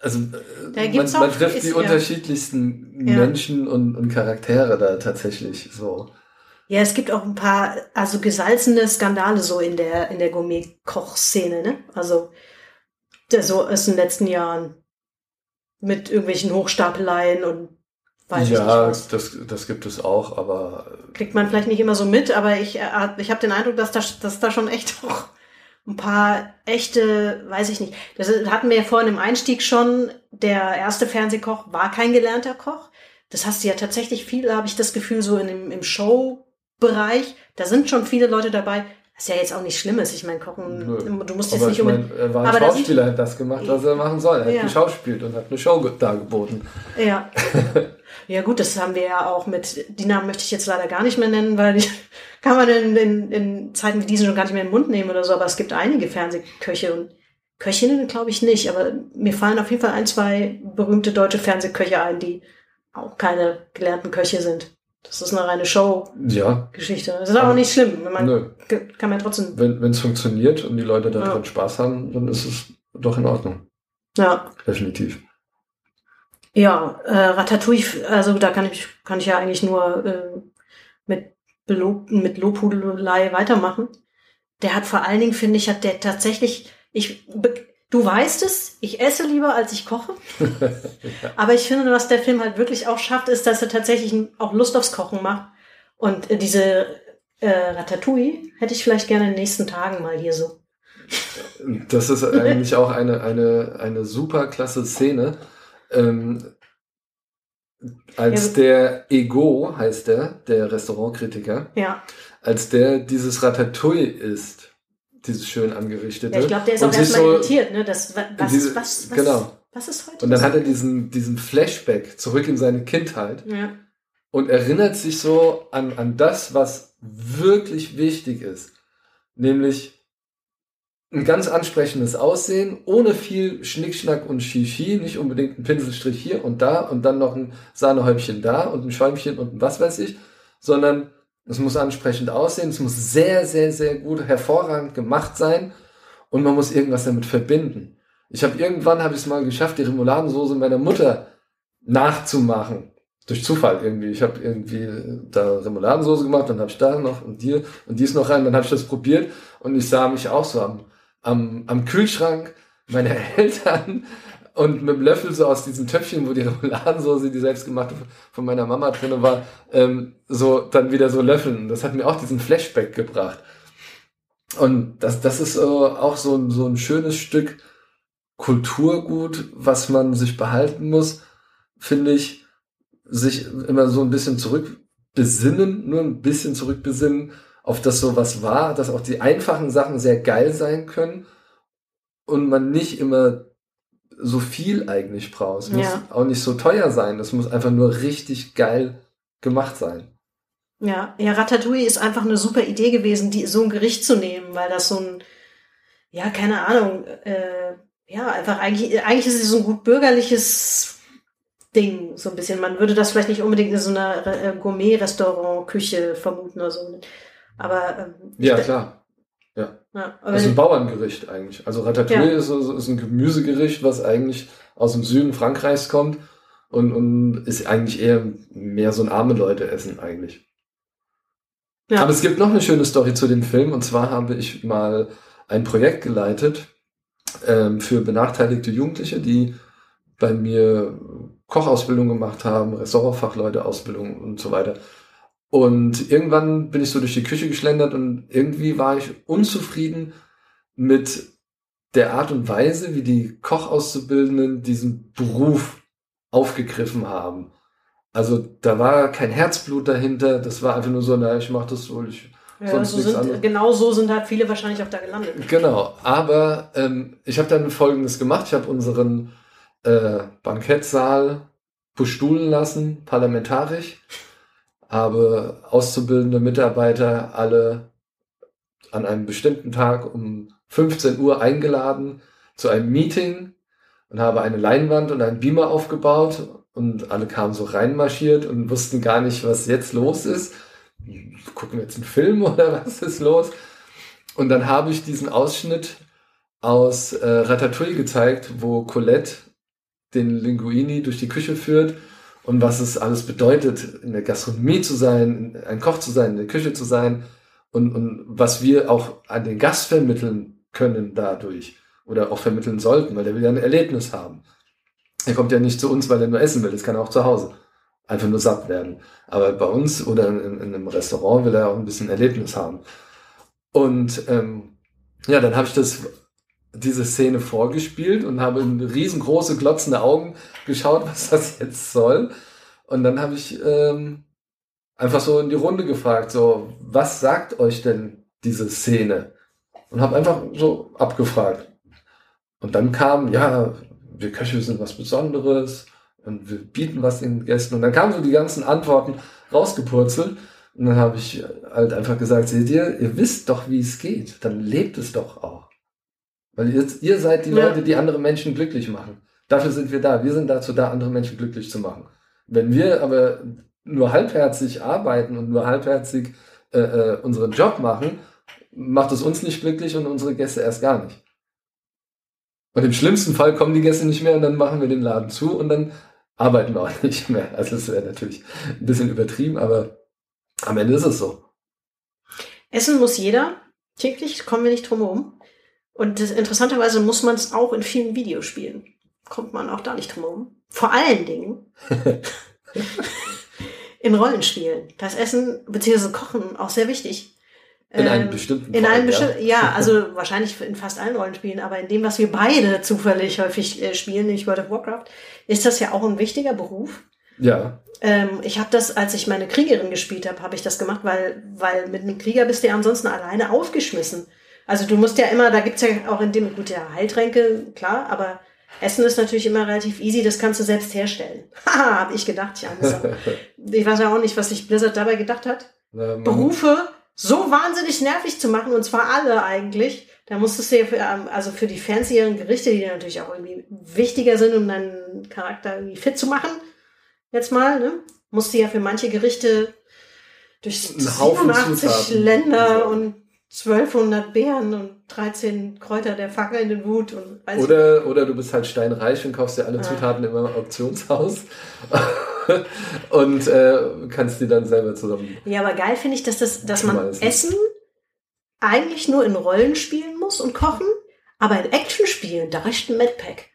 also äh, man, man trifft die ja. unterschiedlichsten Ja. Menschen und, und Charaktere da tatsächlich so. Ja, es gibt auch ein paar, also gesalzene Skandale so in der, in der Gourmet-Koch-Szene, ne? Also, der so ist in den letzten Jahren mit irgendwelchen Hochstapeleien und weiß ja, das, das gibt es auch, aber Kriegt man vielleicht nicht immer so mit, aber ich, äh, ich habe den Eindruck, dass da, dass da schon echt auch ein paar echte, weiß ich nicht. Das hatten wir ja vorhin im Einstieg schon. Der erste Fernsehkoch war kein gelernter Koch. Das hast du ja tatsächlich viel, habe ich das Gefühl, so in im Showbereich. Da sind schon viele Leute dabei. Was ja jetzt auch nicht schlimm ist. Ich meine, Kochen, Nö. du musst jetzt aber nicht ich unbedingt. mein, er war ein aber Schauspieler, hat das gemacht, was er machen soll. Er hat Ja. geschauspielt und hat eine Show ge- dargeboten. Ja. ja, gut, das haben wir ja auch mit, die Namen möchte ich jetzt leider gar nicht mehr nennen, weil die kann man in, in, in Zeiten wie diesen schon gar nicht mehr in den Mund nehmen oder so, aber es gibt einige Fernsehköche und Köchinnen glaube ich nicht, aber mir fallen auf jeden Fall ein, zwei berühmte deutsche Fernsehköche ein, die auch keine gelernten Köche sind. Das ist eine reine Show-Geschichte. Ja, Das ist aber nicht schlimm. wenn Man nö. kann man trotzdem, Wenn es funktioniert und die Leute daran Ja. Spaß haben, dann ist es doch in Ordnung. ja. Definitiv. Ja, äh, Ratatouille, also da kann ich, kann ich ja eigentlich nur äh, mit, Belob, mit Lobhudelei weitermachen. Der hat vor allen Dingen, finde ich, hat der tatsächlich, ich, du weißt es, ich esse lieber, als ich koche. Aber ich finde, was der Film halt wirklich auch schafft, ist, dass er tatsächlich auch Lust aufs Kochen macht. Und äh, diese äh, Ratatouille hätte ich vielleicht gerne in den nächsten Tagen mal hier so. Das ist eigentlich auch eine, eine, eine super klasse Szene. Ähm, als Ja. der Ego, heißt der, der Restaurantkritiker, Ja, als der dieses Ratatouille isst, dieses schön angerichtete. ja ich glaube, der ist und auch erstmal so- irritiert, ne? Das, wa- was, diese- was, was, genau. was ist heute? Und dann los? hat er diesen, diesen Flashback zurück in seine Kindheit ja. und erinnert sich so an, an das, was wirklich wichtig ist. Nämlich ein ganz ansprechendes Aussehen, ohne viel Schnickschnack und Shishi, nicht unbedingt ein Pinselstrich hier und da und dann noch ein Sahnehäubchen da und ein Schäumchen und ein was weiß ich, sondern es muss ansprechend aussehen, es muss sehr, sehr, sehr gut, hervorragend gemacht sein und man muss irgendwas damit verbinden. Ich habe irgendwann habe ich es mal geschafft, die Remouladensoße meiner Mutter nachzumachen. durch Zufall irgendwie. Ich habe irgendwie da Remouladensoße gemacht, dann habe ich da noch und dir und dies noch rein, dann habe ich das probiert und ich sah mich auch so am, am, am Kühlschrank meiner Eltern und mit dem Löffel so aus diesem Töpfchen, wo die Remouladensoße, die selbstgemachte von meiner Mama drin war, ähm, so dann wieder so löffeln. Das hat mir auch diesen Flashback gebracht. Und das, das ist äh, auch so, so ein schönes Stück Kulturgut, was man sich behalten muss, finde ich, sich immer so ein bisschen zurückbesinnen, nur ein bisschen zurückbesinnen auf das so was war, dass auch die einfachen Sachen sehr geil sein können und man nicht immer so viel eigentlich braucht. Es muss Ja. auch nicht so teuer sein. Es muss einfach nur richtig geil gemacht sein. Ja, ja, Ratatouille ist einfach eine super Idee gewesen, die, so ein Gericht zu nehmen, weil das so ein, ja, keine Ahnung, äh, ja, einfach eigentlich, eigentlich ist es so ein gut bürgerliches Ding, so ein bisschen. Man würde das vielleicht nicht unbedingt in so einer äh, Gourmet-Restaurant-Küche vermuten oder so. Aber, ähm, Ja, klar. Ja, aber Das ist ein Bauerngericht eigentlich. Also Ratatouille Ja. ist, so- ist ein Gemüsegericht, was eigentlich aus dem Süden Frankreichs kommt und, und ist eigentlich eher mehr so ein arme Leute essen eigentlich. Ja. Aber es gibt noch eine schöne Story zu dem Film und zwar habe ich mal ein Projekt geleitet ähm, für benachteiligte Jugendliche, die bei mir Kochausbildung gemacht haben, Restaurantfachleute, Ausbildung und so weiter. Und irgendwann bin ich so durch die Küche geschlendert und irgendwie war ich unzufrieden mit der Art und Weise, wie die Kochauszubildenden diesen Beruf aufgegriffen haben. Also da war kein Herzblut dahinter, das war einfach nur so, na, ich mache das so, ich ja, sonst so nichts sind, anderes. genau so sind halt viele wahrscheinlich auch da gelandet. Genau, aber ähm, ich habe dann Folgendes gemacht. Ich habe unseren äh, Bankettsaal bestuhlen lassen, parlamentarisch, habe auszubildende Mitarbeiter alle an einem bestimmten Tag um 15 Uhr eingeladen zu einem Meeting und habe eine Leinwand und einen Beamer aufgebaut und alle kamen so reinmarschiert und wussten gar nicht, was jetzt los ist. Gucken wir jetzt einen Film oder was ist los? Und dann habe ich diesen Ausschnitt aus äh, Ratatouille gezeigt, wo Colette den Linguini durch die Küche führt und was es alles bedeutet, in der Gastronomie zu sein, ein Koch zu sein, in der Küche zu sein und, und was wir auch an den Gast vermitteln können dadurch oder auch vermitteln sollten, weil der will ja ein Erlebnis haben. Er kommt ja nicht zu uns, weil er nur essen will, das kann er auch zu Hause. Einfach nur satt werden. Aber bei uns oder in, in einem Restaurant will er auch ein bisschen Erlebnis haben. Und ähm, ja, dann habe ich das, diese Szene vorgespielt und habe in riesengroße glotzende Augen geschaut, was das jetzt soll. Und dann habe ich ähm, einfach so in die Runde gefragt, so, was sagt euch denn diese Szene? Und habe einfach so abgefragt. Und dann kam, ja, wir Köche sind was Besonderes und wir bieten was den Gästen. Und dann kamen so die ganzen Antworten rausgepurzelt. Und dann habe ich halt einfach gesagt, seht ihr, ihr wisst doch, wie es geht. Dann lebt es doch auch. Weil ihr, ihr seid die Ja. Leute, die andere Menschen glücklich machen. Dafür sind wir da. Wir sind dazu da, andere Menschen glücklich zu machen. Wenn wir aber nur halbherzig arbeiten und nur halbherzig äh, äh, unseren Job machen, macht es uns nicht glücklich und unsere Gäste erst gar nicht. Und im schlimmsten Fall kommen die Gäste nicht mehr und dann machen wir den Laden zu und dann arbeiten wir auch nicht mehr. Also das wäre natürlich ein bisschen übertrieben, aber am Ende ist es so. Essen muss jeder. Täglich kommen wir nicht drum herum. Und das, interessanterweise muss man es auch in vielen Videospielen. Kommt man auch da nicht drum herum. Vor allen Dingen in Rollenspielen. Das Essen bzw. Kochen auch sehr wichtig. In einem Ähm, bestimmten in Fall, einem ja. bestimmten, ja, also wahrscheinlich in fast allen Rollenspielen, aber in dem, was wir beide zufällig häufig äh, spielen, nämlich World of Warcraft, ist das ja auch ein wichtiger Beruf. Ja, Ähm, ich habe das, als ich meine Kriegerin gespielt habe, habe ich das gemacht, weil, weil mit einem Krieger bist du ja ansonsten alleine aufgeschmissen. Also du musst ja immer, da gibt's ja auch in dem, gut, ja, Heiltränke, klar, aber Essen ist natürlich immer relativ easy, das kannst du selbst herstellen. Haha, habe ich gedacht, ja. ich weiß ja auch nicht, was sich Blizzard dabei gedacht hat. ähm, Berufe so wahnsinnig nervig zu machen, und zwar alle eigentlich. Da musstest du ja für, ähm, also für die fancieren Gerichte, die natürlich auch irgendwie wichtiger sind, um deinen Charakter irgendwie fit zu machen, jetzt mal, ne? Musst du ja für manche Gerichte durch Einen Haufen 87 Zutaten. Länder und 1200 Beeren und 13 Kräuter der fackelnden Wut und weiß Oder, oder du bist halt steinreich und kaufst dir alle Ah. Zutaten immer im Auktionshaus und äh, kannst die dann selber zusammen. Ja, aber geil finde ich, dass, das, dass man. Essen eigentlich nur in Rollen spielen muss und kochen, aber in Actionspielen, da reicht ein Medpack.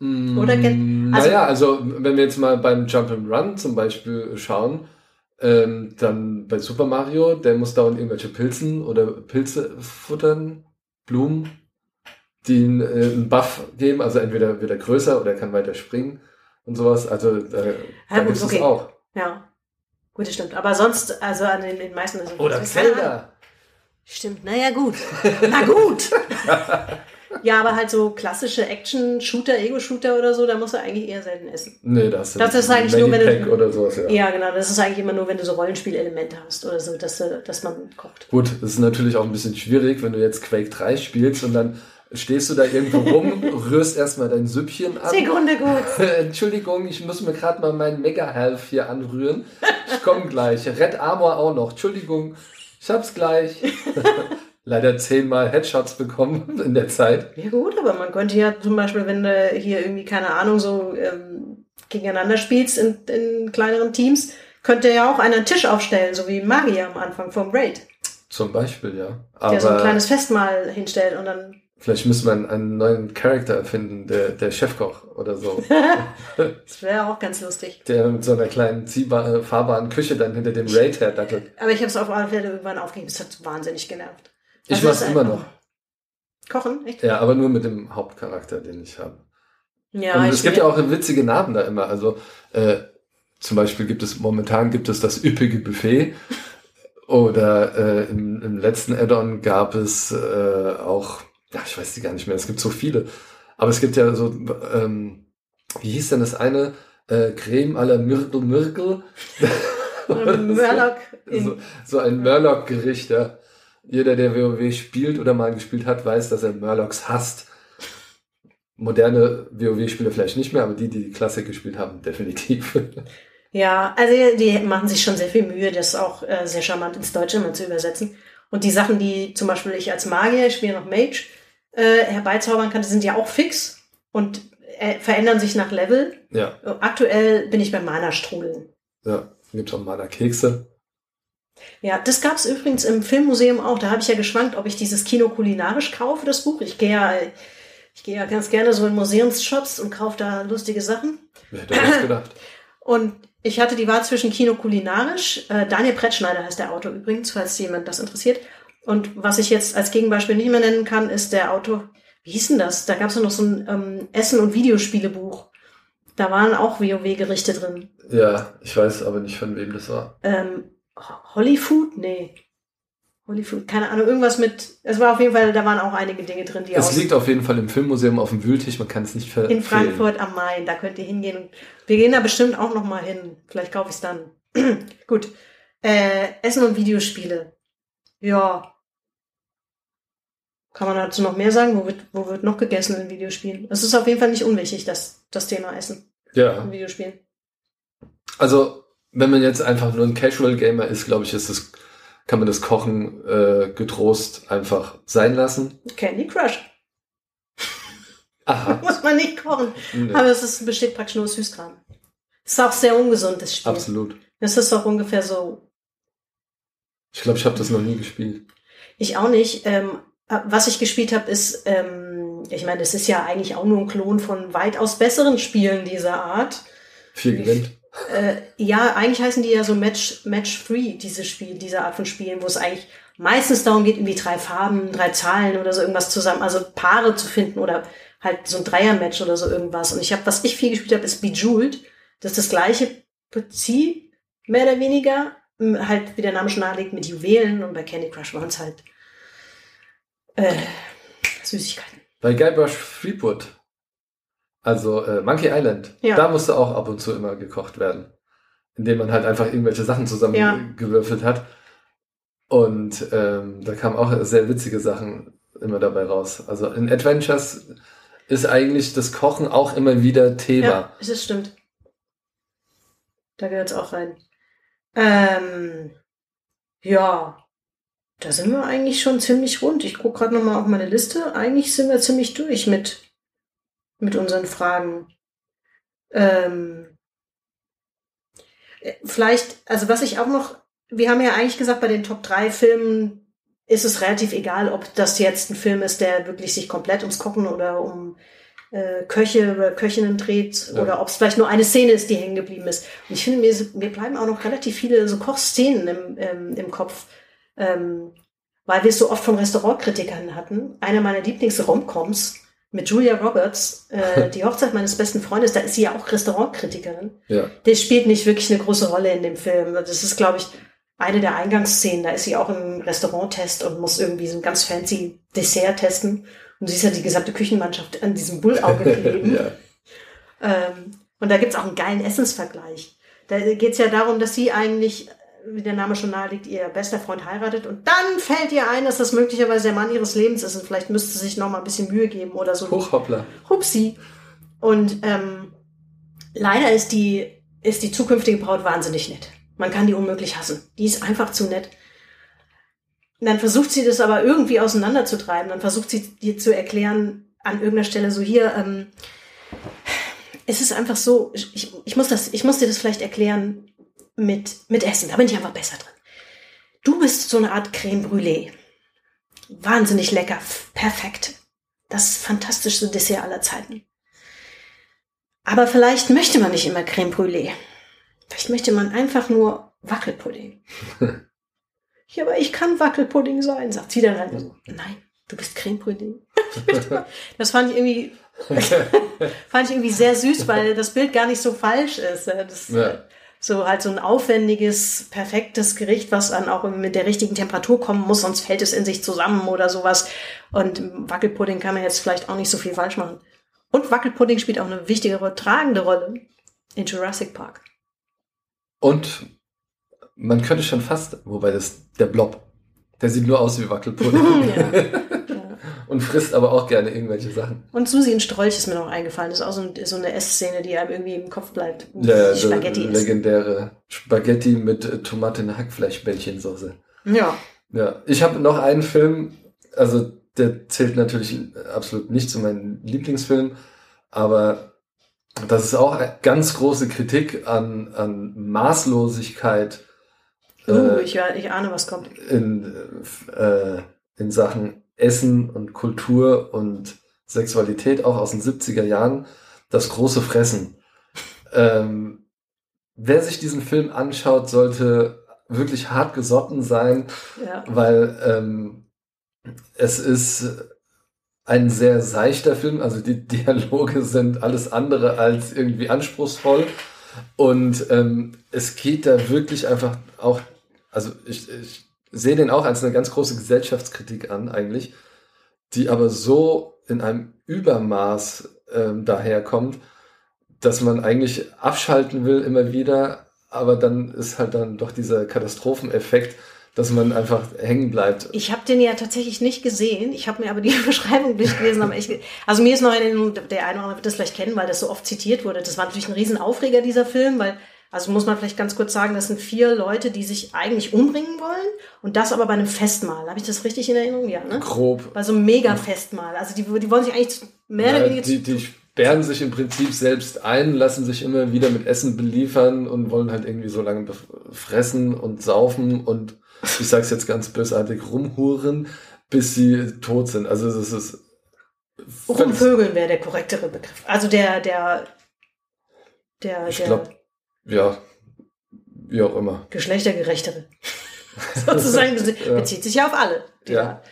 Oder gen- also- naja, also wenn wir jetzt mal beim Jump'n'Run zum Beispiel schauen, ähm, dann bei Super Mario, der muss dauernd irgendwelche Pilzen oder Pilze futtern, Blumen, die ihn, äh, einen Buff geben, also entweder wird er größer oder er kann weiter springen und sowas. Also äh, da gut, gibt es okay. auch. Ja. Gut, das stimmt. Aber sonst, also an den, den meisten ist es Oder. Zelda. Stimmt, naja, gut. Na gut. ja, aber halt so klassische Action-Shooter, Ego-Shooter oder so, da musst du eigentlich eher selten essen. Nee, das, Das ist eigentlich nur, wenn du- oder sowas, ja. Ja, genau. Das ist eigentlich immer nur, wenn du so Rollenspielelemente hast oder so, dass, dass man kocht. Gut, das ist natürlich auch ein bisschen schwierig, wenn du jetzt Quake 3 spielst und dann stehst du da irgendwo rum, rührst erstmal dein Süppchen an. Sekunde gut. Entschuldigung, ich muss mir gerade mal meinen Mega Health hier anrühren. Ich komme gleich. Red Armor auch noch. Entschuldigung, ich hab's gleich. Leider zehnmal Headshots bekommen in der Zeit. Ja gut, aber man könnte ja zum Beispiel, wenn du hier irgendwie, keine Ahnung, so ähm, gegeneinander spielst in, in kleineren Teams, könnte ja auch einen Tisch aufstellen, so wie Magier am Anfang vom Raid, Zum Beispiel, ja. der so ein Aber kleines Festmahl hinstellt und dann vielleicht müsste man einen neuen Charakter erfinden, der, der Chefkoch oder so. Das wäre auch ganz lustig. der mit so einer kleinen ziehbar, fahrbaren Küche dann hinter dem Raid herdattelt. Aber ich habe es auf alle Fälle irgendwann aufgegeben. Es hat wahnsinnig genervt. Ich Also mach's immer noch. Kochen? Echt? Ja, aber nur mit dem Hauptcharakter, den ich habe. Ja, Und es gibt ja auch witzige Namen da immer. Also äh, zum Beispiel gibt es momentan gibt es das üppige Buffet. Oder äh, im, im letzten Add-on gab es äh, auch, ja, ich weiß die gar nicht mehr, es gibt so viele. Aber es gibt ja so, ähm, wie hieß denn das eine? Äh, Creme à la Myrtle Myrtle. Murloc so, so ein Murloc-Gericht, ja. Jeder, der WoW spielt oder mal gespielt hat, weiß, dass er Murlocs hasst. Moderne WoW-Spieler vielleicht nicht mehr, aber die, die die Klassik gespielt haben, definitiv. Ja, also die machen sich schon sehr viel Mühe, das auch äh, sehr charmant ins Deutsche mal zu übersetzen. Und die Sachen, die zum Beispiel ich als Magier, ich spiele noch Mage, äh, herbeizaubern kann, die sind ja auch fix und äh, verändern sich nach Level. ja, Aktuell bin ich bei Mana-Strudeln. ja. Gibt auch mal da Kekse. Ja, das gab's übrigens im Filmmuseum auch. Da habe ich ja geschwankt, ob ich dieses Kino kulinarisch kaufe, das Buch. Ich gehe ja, ich gehe ja ganz gerne so in Museumsshops und kaufe da lustige Sachen. Wer hätte das gedacht? Und ich hatte die Wahl zwischen Kino kulinarisch, äh, Daniel Brettschneider heißt der Autor übrigens, falls jemand das interessiert. Und was ich jetzt als Gegenbeispiel nicht mehr nennen kann, ist der Autor, wie hieß denn das? Da gab es ja noch so ein ähm, Essen- und Videospielebuch. Da waren auch WoW-Gerichte drin. Ja, ich weiß aber nicht, von wem das war. Ähm, Hollyfood? Nee. Hollyfood, keine Ahnung, irgendwas mit, es war auf jeden Fall, da waren auch einige Dinge drin, die Es liegt auf jeden Fall im Filmmuseum auf dem Wühltisch, man kann es nicht ver in Frankfurt am Main, da könnt ihr hingehen. Wir gehen da bestimmt auch noch mal hin. Vielleicht kaufe ich es dann. Gut. Äh, Essen und Videospiele. Ja. Kann man dazu noch mehr sagen? Wo wird, wo wird noch gegessen in Videospielen? Es ist auf jeden Fall nicht unwichtig, das, das Thema Essen Ja, in Videospielen. also wenn man jetzt einfach nur ein Casual Gamer ist, glaube ich, ist es, kann man das Kochen äh, getrost einfach sein lassen. Candy Crush. Aha. Muss man nicht kochen. Nee, Aber es ist, besteht praktisch nur aus Süßkram. Ist auch sehr ungesund, das Spiel. absolut. Es ist auch ungefähr so Ich glaube, ich habe das noch nie gespielt. Ich auch nicht. Ähm, äh, was ich gespielt habe, ist, ähm, ich meine, das ist ja eigentlich auch nur ein Klon von weitaus besseren Spielen dieser Art. Vier gewinnt. Äh, ja, eigentlich heißen die ja so Match, Match Free, diese Spiel, diese Art von Spielen, wo es eigentlich meistens darum geht, irgendwie drei Farben, drei Zahlen oder so irgendwas zusammen, also Paare zu finden oder halt so ein Dreier-Match oder so irgendwas. Und ich habe, was ich viel gespielt habe, ist Bejeweled. Das ist das gleiche Prinzip, mehr oder weniger, halt, wie der Name schon nahelegt, mit Juwelen und bei Candy Crush waren es halt äh, Süßigkeiten. Bei Guybrush Threepwood, also äh, Monkey Island, Ja. da musste auch ab und zu immer gekocht werden. Indem man halt einfach irgendwelche Sachen Ja. zusammengewürfelt hat. Und ähm, da kamen auch sehr witzige Sachen immer dabei raus. Also in Adventures ist eigentlich das Kochen auch immer wieder Thema. Ja, das stimmt. Da gehört es auch rein. Ähm, ja, da sind wir eigentlich schon ziemlich rund. Ich gucke gerade nochmal auf meine Liste. Eigentlich sind wir ziemlich durch mit, mit unseren Fragen. Ähm, Äh, Vielleicht, also was ich auch noch, wir haben ja eigentlich gesagt, bei den Top 3 Filmen ist es relativ egal, ob das jetzt ein Film ist, der wirklich sich komplett ums Kochen oder um äh, Köche oder Köchinnen dreht Ja. oder ob es vielleicht nur eine Szene ist, die hängen geblieben ist. Und ich finde, mir, mir bleiben auch noch relativ viele so Kochszenen im, ähm, im Kopf, ähm, weil wir es so oft von Restaurantkritikern hatten. Einer meiner Lieblings-Romcoms mit Julia Roberts, äh, die Hochzeit meines besten Freundes, da ist sie ja auch Restaurantkritikerin. Ja. Das spielt nicht wirklich eine große Rolle in dem Film. Das ist, glaube ich, eine der Eingangsszenen. Da ist sie auch im Restauranttest und muss irgendwie so ein ganz fancy Dessert testen. Und sie ist ja die gesamte Küchenmannschaft an diesem Bullauge kleben. ja. ähm, und da gibt's auch einen geilen Essensvergleich. Da geht's ja darum, dass sie eigentlich, wie der Name schon naheliegt, ihr bester Freund heiratet und dann fällt ihr ein, dass das möglicherweise der Mann ihres Lebens ist und vielleicht müsste sie sich noch mal ein bisschen Mühe geben oder so. Hochhoppla. Hupsi. Und ähm, leider ist die, ist die zukünftige Braut wahnsinnig nett. Man kann die unmöglich hassen. Die ist einfach zu nett. Und dann versucht sie das aber irgendwie auseinanderzutreiben. Dann versucht sie dir zu erklären, an irgendeiner Stelle so hier, ähm, es ist einfach so, ich, ich, muss das, ich muss dir das vielleicht erklären mit, mit Essen. Da bin ich einfach besser drin. Du bist so eine Art Creme Brûlée. Wahnsinnig lecker, perfekt. Das fantastischste Dessert aller Zeiten. Aber vielleicht möchte man nicht immer Creme Brûlée. Vielleicht möchte man einfach nur Wackelpudding. ja, aber ich kann Wackelpudding sein, sagt sie dann halt so. Nein, du bist Creme Brûlée. das fand ich irgendwie, fand ich irgendwie sehr süß, weil das Bild gar nicht so falsch ist. Das, Ja. So halt so ein aufwendiges, perfektes Gericht, was dann auch mit der richtigen Temperatur kommen muss, sonst fällt es in sich zusammen oder sowas. Und Wackelpudding kann man jetzt vielleicht auch nicht so viel falsch machen. Und Wackelpudding spielt auch eine wichtigere, tragende Rolle in Jurassic Park. Und man könnte schon fast, wobei das der Blob, der sieht nur aus wie Wackelpudding ja. Ja. und frisst aber auch gerne irgendwelche Sachen. Und Susi in Strolch ist mir noch eingefallen. Das ist auch so, so eine Essszene, die einem irgendwie im Kopf bleibt. sie Spaghetti ist. legendäre Spaghetti mit äh, Tomaten Hackfleischbällchensoße. Ja. Ja, ich habe noch einen Film, also der zählt natürlich absolut nicht zu meinen Lieblingsfilmen, aber das ist auch eine ganz große Kritik an, an Maßlosigkeit Uh, äh, ich, ich ahne, was kommt. in, äh, in Sachen Essen und Kultur und Sexualität, auch aus den 70er Jahren, das große Fressen. Ähm, wer sich diesen Film anschaut, sollte wirklich hart gesotten sein, Ja. weil ähm, es ist ein sehr seichter Film, also die Dialoge sind alles andere als irgendwie anspruchsvoll und ähm, es geht da wirklich einfach auch, also ich, ich sehe den auch als eine ganz große Gesellschaftskritik an eigentlich, die aber so in einem Übermaß ähm, daherkommt, dass man eigentlich abschalten will immer wieder, aber dann ist halt dann doch dieser Katastropheneffekt, dass man einfach hängen bleibt. Ich habe den ja tatsächlich nicht gesehen. Ich habe mir aber die Beschreibung durchgelesen. Aber ich, also mir ist noch in Erinnerung, der eine oder andere wird das vielleicht kennen, weil das so oft zitiert wurde. Das war natürlich ein Riesenaufreger, dieser Film, weil, also muss man vielleicht ganz kurz sagen, das sind vier Leute, die sich eigentlich umbringen wollen und das aber bei einem Festmahl. Habe ich das richtig in Erinnerung? Ja, ne? Grob. Bei so einem Mega-Festmahl. Also die, die wollen sich eigentlich mehr oder weniger die, die sperren sich im Prinzip selbst ein, lassen sich immer wieder mit Essen beliefern und wollen halt irgendwie so lange fressen und saufen und ich sag's jetzt ganz bösartig, rumhuren, bis sie tot sind. Also das ist rumvögeln wäre der korrektere Begriff. Also der, der, der, ich glaube, ja, wie auch immer. geschlechtergerechtere. Sozusagen Ja. bezieht sich ja auf alle. Ja.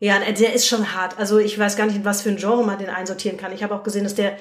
Ja, der ist schon hart. Also ich weiß gar nicht, in was für ein Genre man den einsortieren kann. Ich habe auch gesehen, dass der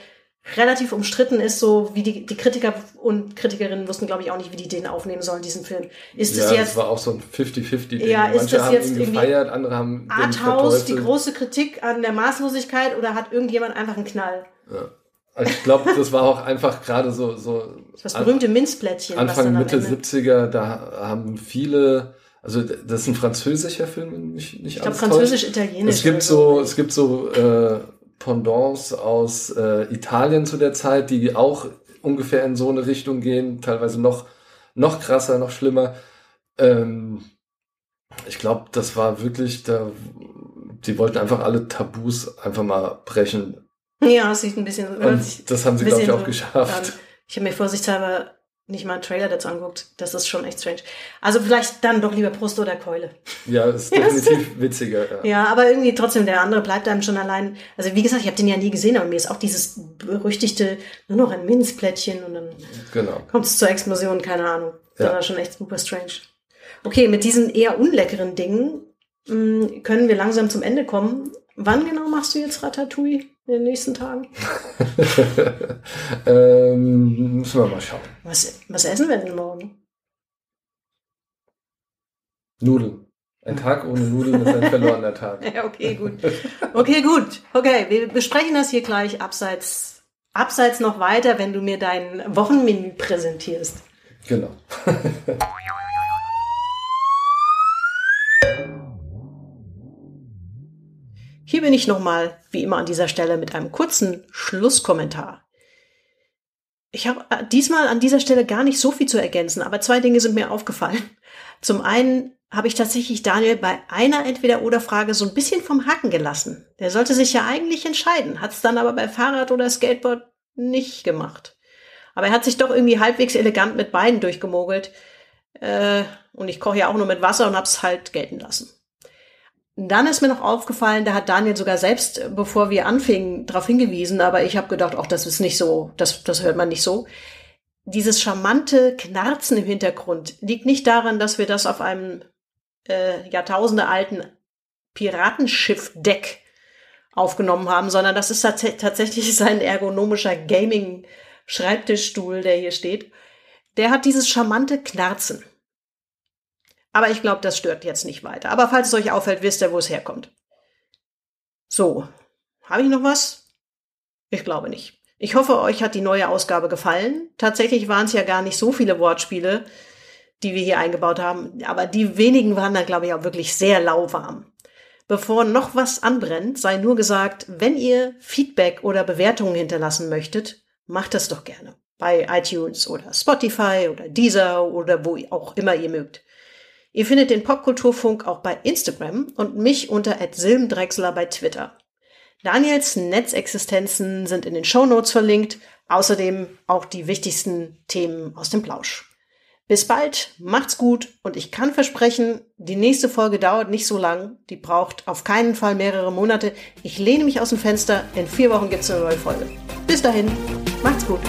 relativ umstritten ist, so wie die, die Kritiker und Kritikerinnen wussten, glaube ich, auch nicht, wie die den aufnehmen sollen, diesen Film. Ist ja, es das jetzt war auch so ein 50-50-Ding. Ja, ist Manche das haben jetzt ihn irgendwie gefeiert, andere haben Arthouse, die große Kritik an der Maßlosigkeit oder hat irgendjemand einfach einen Knall? Ja. Also ich glaube, das war auch einfach gerade so, so Das berühmte Minzplättchen. Anfang, Mitte Ende- 70er, da haben viele, also das ist ein französischer Film, wenn mich nicht Ich glaube, französisch-italienisch. Es gibt oder so, es gibt so äh, Pendants aus äh, Italien zu der Zeit, die auch ungefähr in so eine Richtung gehen, teilweise noch, noch krasser, noch schlimmer. Ähm, ich glaube, das war wirklich, da, die wollten einfach alle Tabus einfach mal brechen. Ja, das sieht ein bisschen. Und das haben sie, glaube ich, auch geschafft. an. Ich habe mir vorsichtshalber nicht mal einen Trailer dazu anguckt. Das ist schon echt strange. Also vielleicht dann doch lieber Brust oder Keule. Ja, ist definitiv witziger. Ja. Ja, aber irgendwie trotzdem, der andere bleibt einem schon allein. Also wie gesagt, ich habe den ja nie gesehen, aber mir ist auch dieses berüchtigte nur noch ein Minzplättchen und dann Genau. kommt es zur Explosion, keine Ahnung. Das Ja. war schon echt super strange. Okay, mit diesen eher unleckeren Dingen mh, können wir langsam zum Ende kommen. Wann genau machst du jetzt Ratatouille in den nächsten Tagen? ähm, müssen wir mal schauen. Was, was essen wir denn morgen? Nudeln. Ein Tag ohne Nudeln ist ein verlorener Tag. Ja, okay, gut. Okay, gut. Okay, wir besprechen das hier gleich abseits, abseits noch weiter, wenn du mir dein Wochenmenü präsentierst. Genau. Hier bin ich nochmal, wie immer an dieser Stelle, mit einem kurzen Schlusskommentar. Ich habe äh, diesmal an dieser Stelle gar nicht so viel zu ergänzen, aber zwei Dinge sind mir aufgefallen. Zum einen habe ich tatsächlich Daniel bei einer Entweder-Oder-Frage so ein bisschen vom Haken gelassen. Der sollte sich ja eigentlich entscheiden, hat es dann aber bei Fahrrad oder Skateboard nicht gemacht. Aber er hat sich doch irgendwie halbwegs elegant mit beiden durchgemogelt. Äh, und ich koche ja auch nur mit Wasser und hab's halt gelten lassen. Dann ist mir noch aufgefallen, da hat Daniel sogar selbst, äh, bevor wir anfingen, darauf hingewiesen, aber ich habe gedacht, auch das ist nicht so, das, das hört man nicht so. Dieses charmante Knarzen im Hintergrund liegt nicht daran, dass wir das auf einem äh, Jahrtausende alten Piratenschiff-Deck aufgenommen haben, sondern das ist tats tatsächlich sein ergonomischer Gaming-Schreibtischstuhl, der hier steht. Der hat dieses charmante Knarzen. Aber ich glaube, das stört jetzt nicht weiter. Aber falls es euch auffällt, wisst ihr, wo es herkommt. So, habe ich noch was? Ich glaube nicht. Ich hoffe, euch hat die neue Ausgabe gefallen. Tatsächlich waren es ja gar nicht so viele Wortspiele, die wir hier eingebaut haben, aber die wenigen waren dann, glaube ich, auch wirklich sehr lauwarm. Bevor noch was anbrennt, sei nur gesagt, wenn ihr Feedback oder Bewertungen hinterlassen möchtet, macht das doch gerne. Bei iTunes oder Spotify oder Deezer oder wo auch immer ihr mögt. Ihr findet den Popkulturfunk auch bei Instagram und mich unter @silbendrechsler bei Twitter. Daniels Netzexistenzen sind in den Shownotes verlinkt, außerdem auch die wichtigsten Themen aus dem Plausch. Bis bald, macht's gut und ich kann versprechen, die nächste Folge dauert nicht so lang, die braucht auf keinen Fall mehrere Monate. Ich lehne mich aus dem Fenster, in vier Wochen gibt's eine neue Folge. Bis dahin, macht's gut.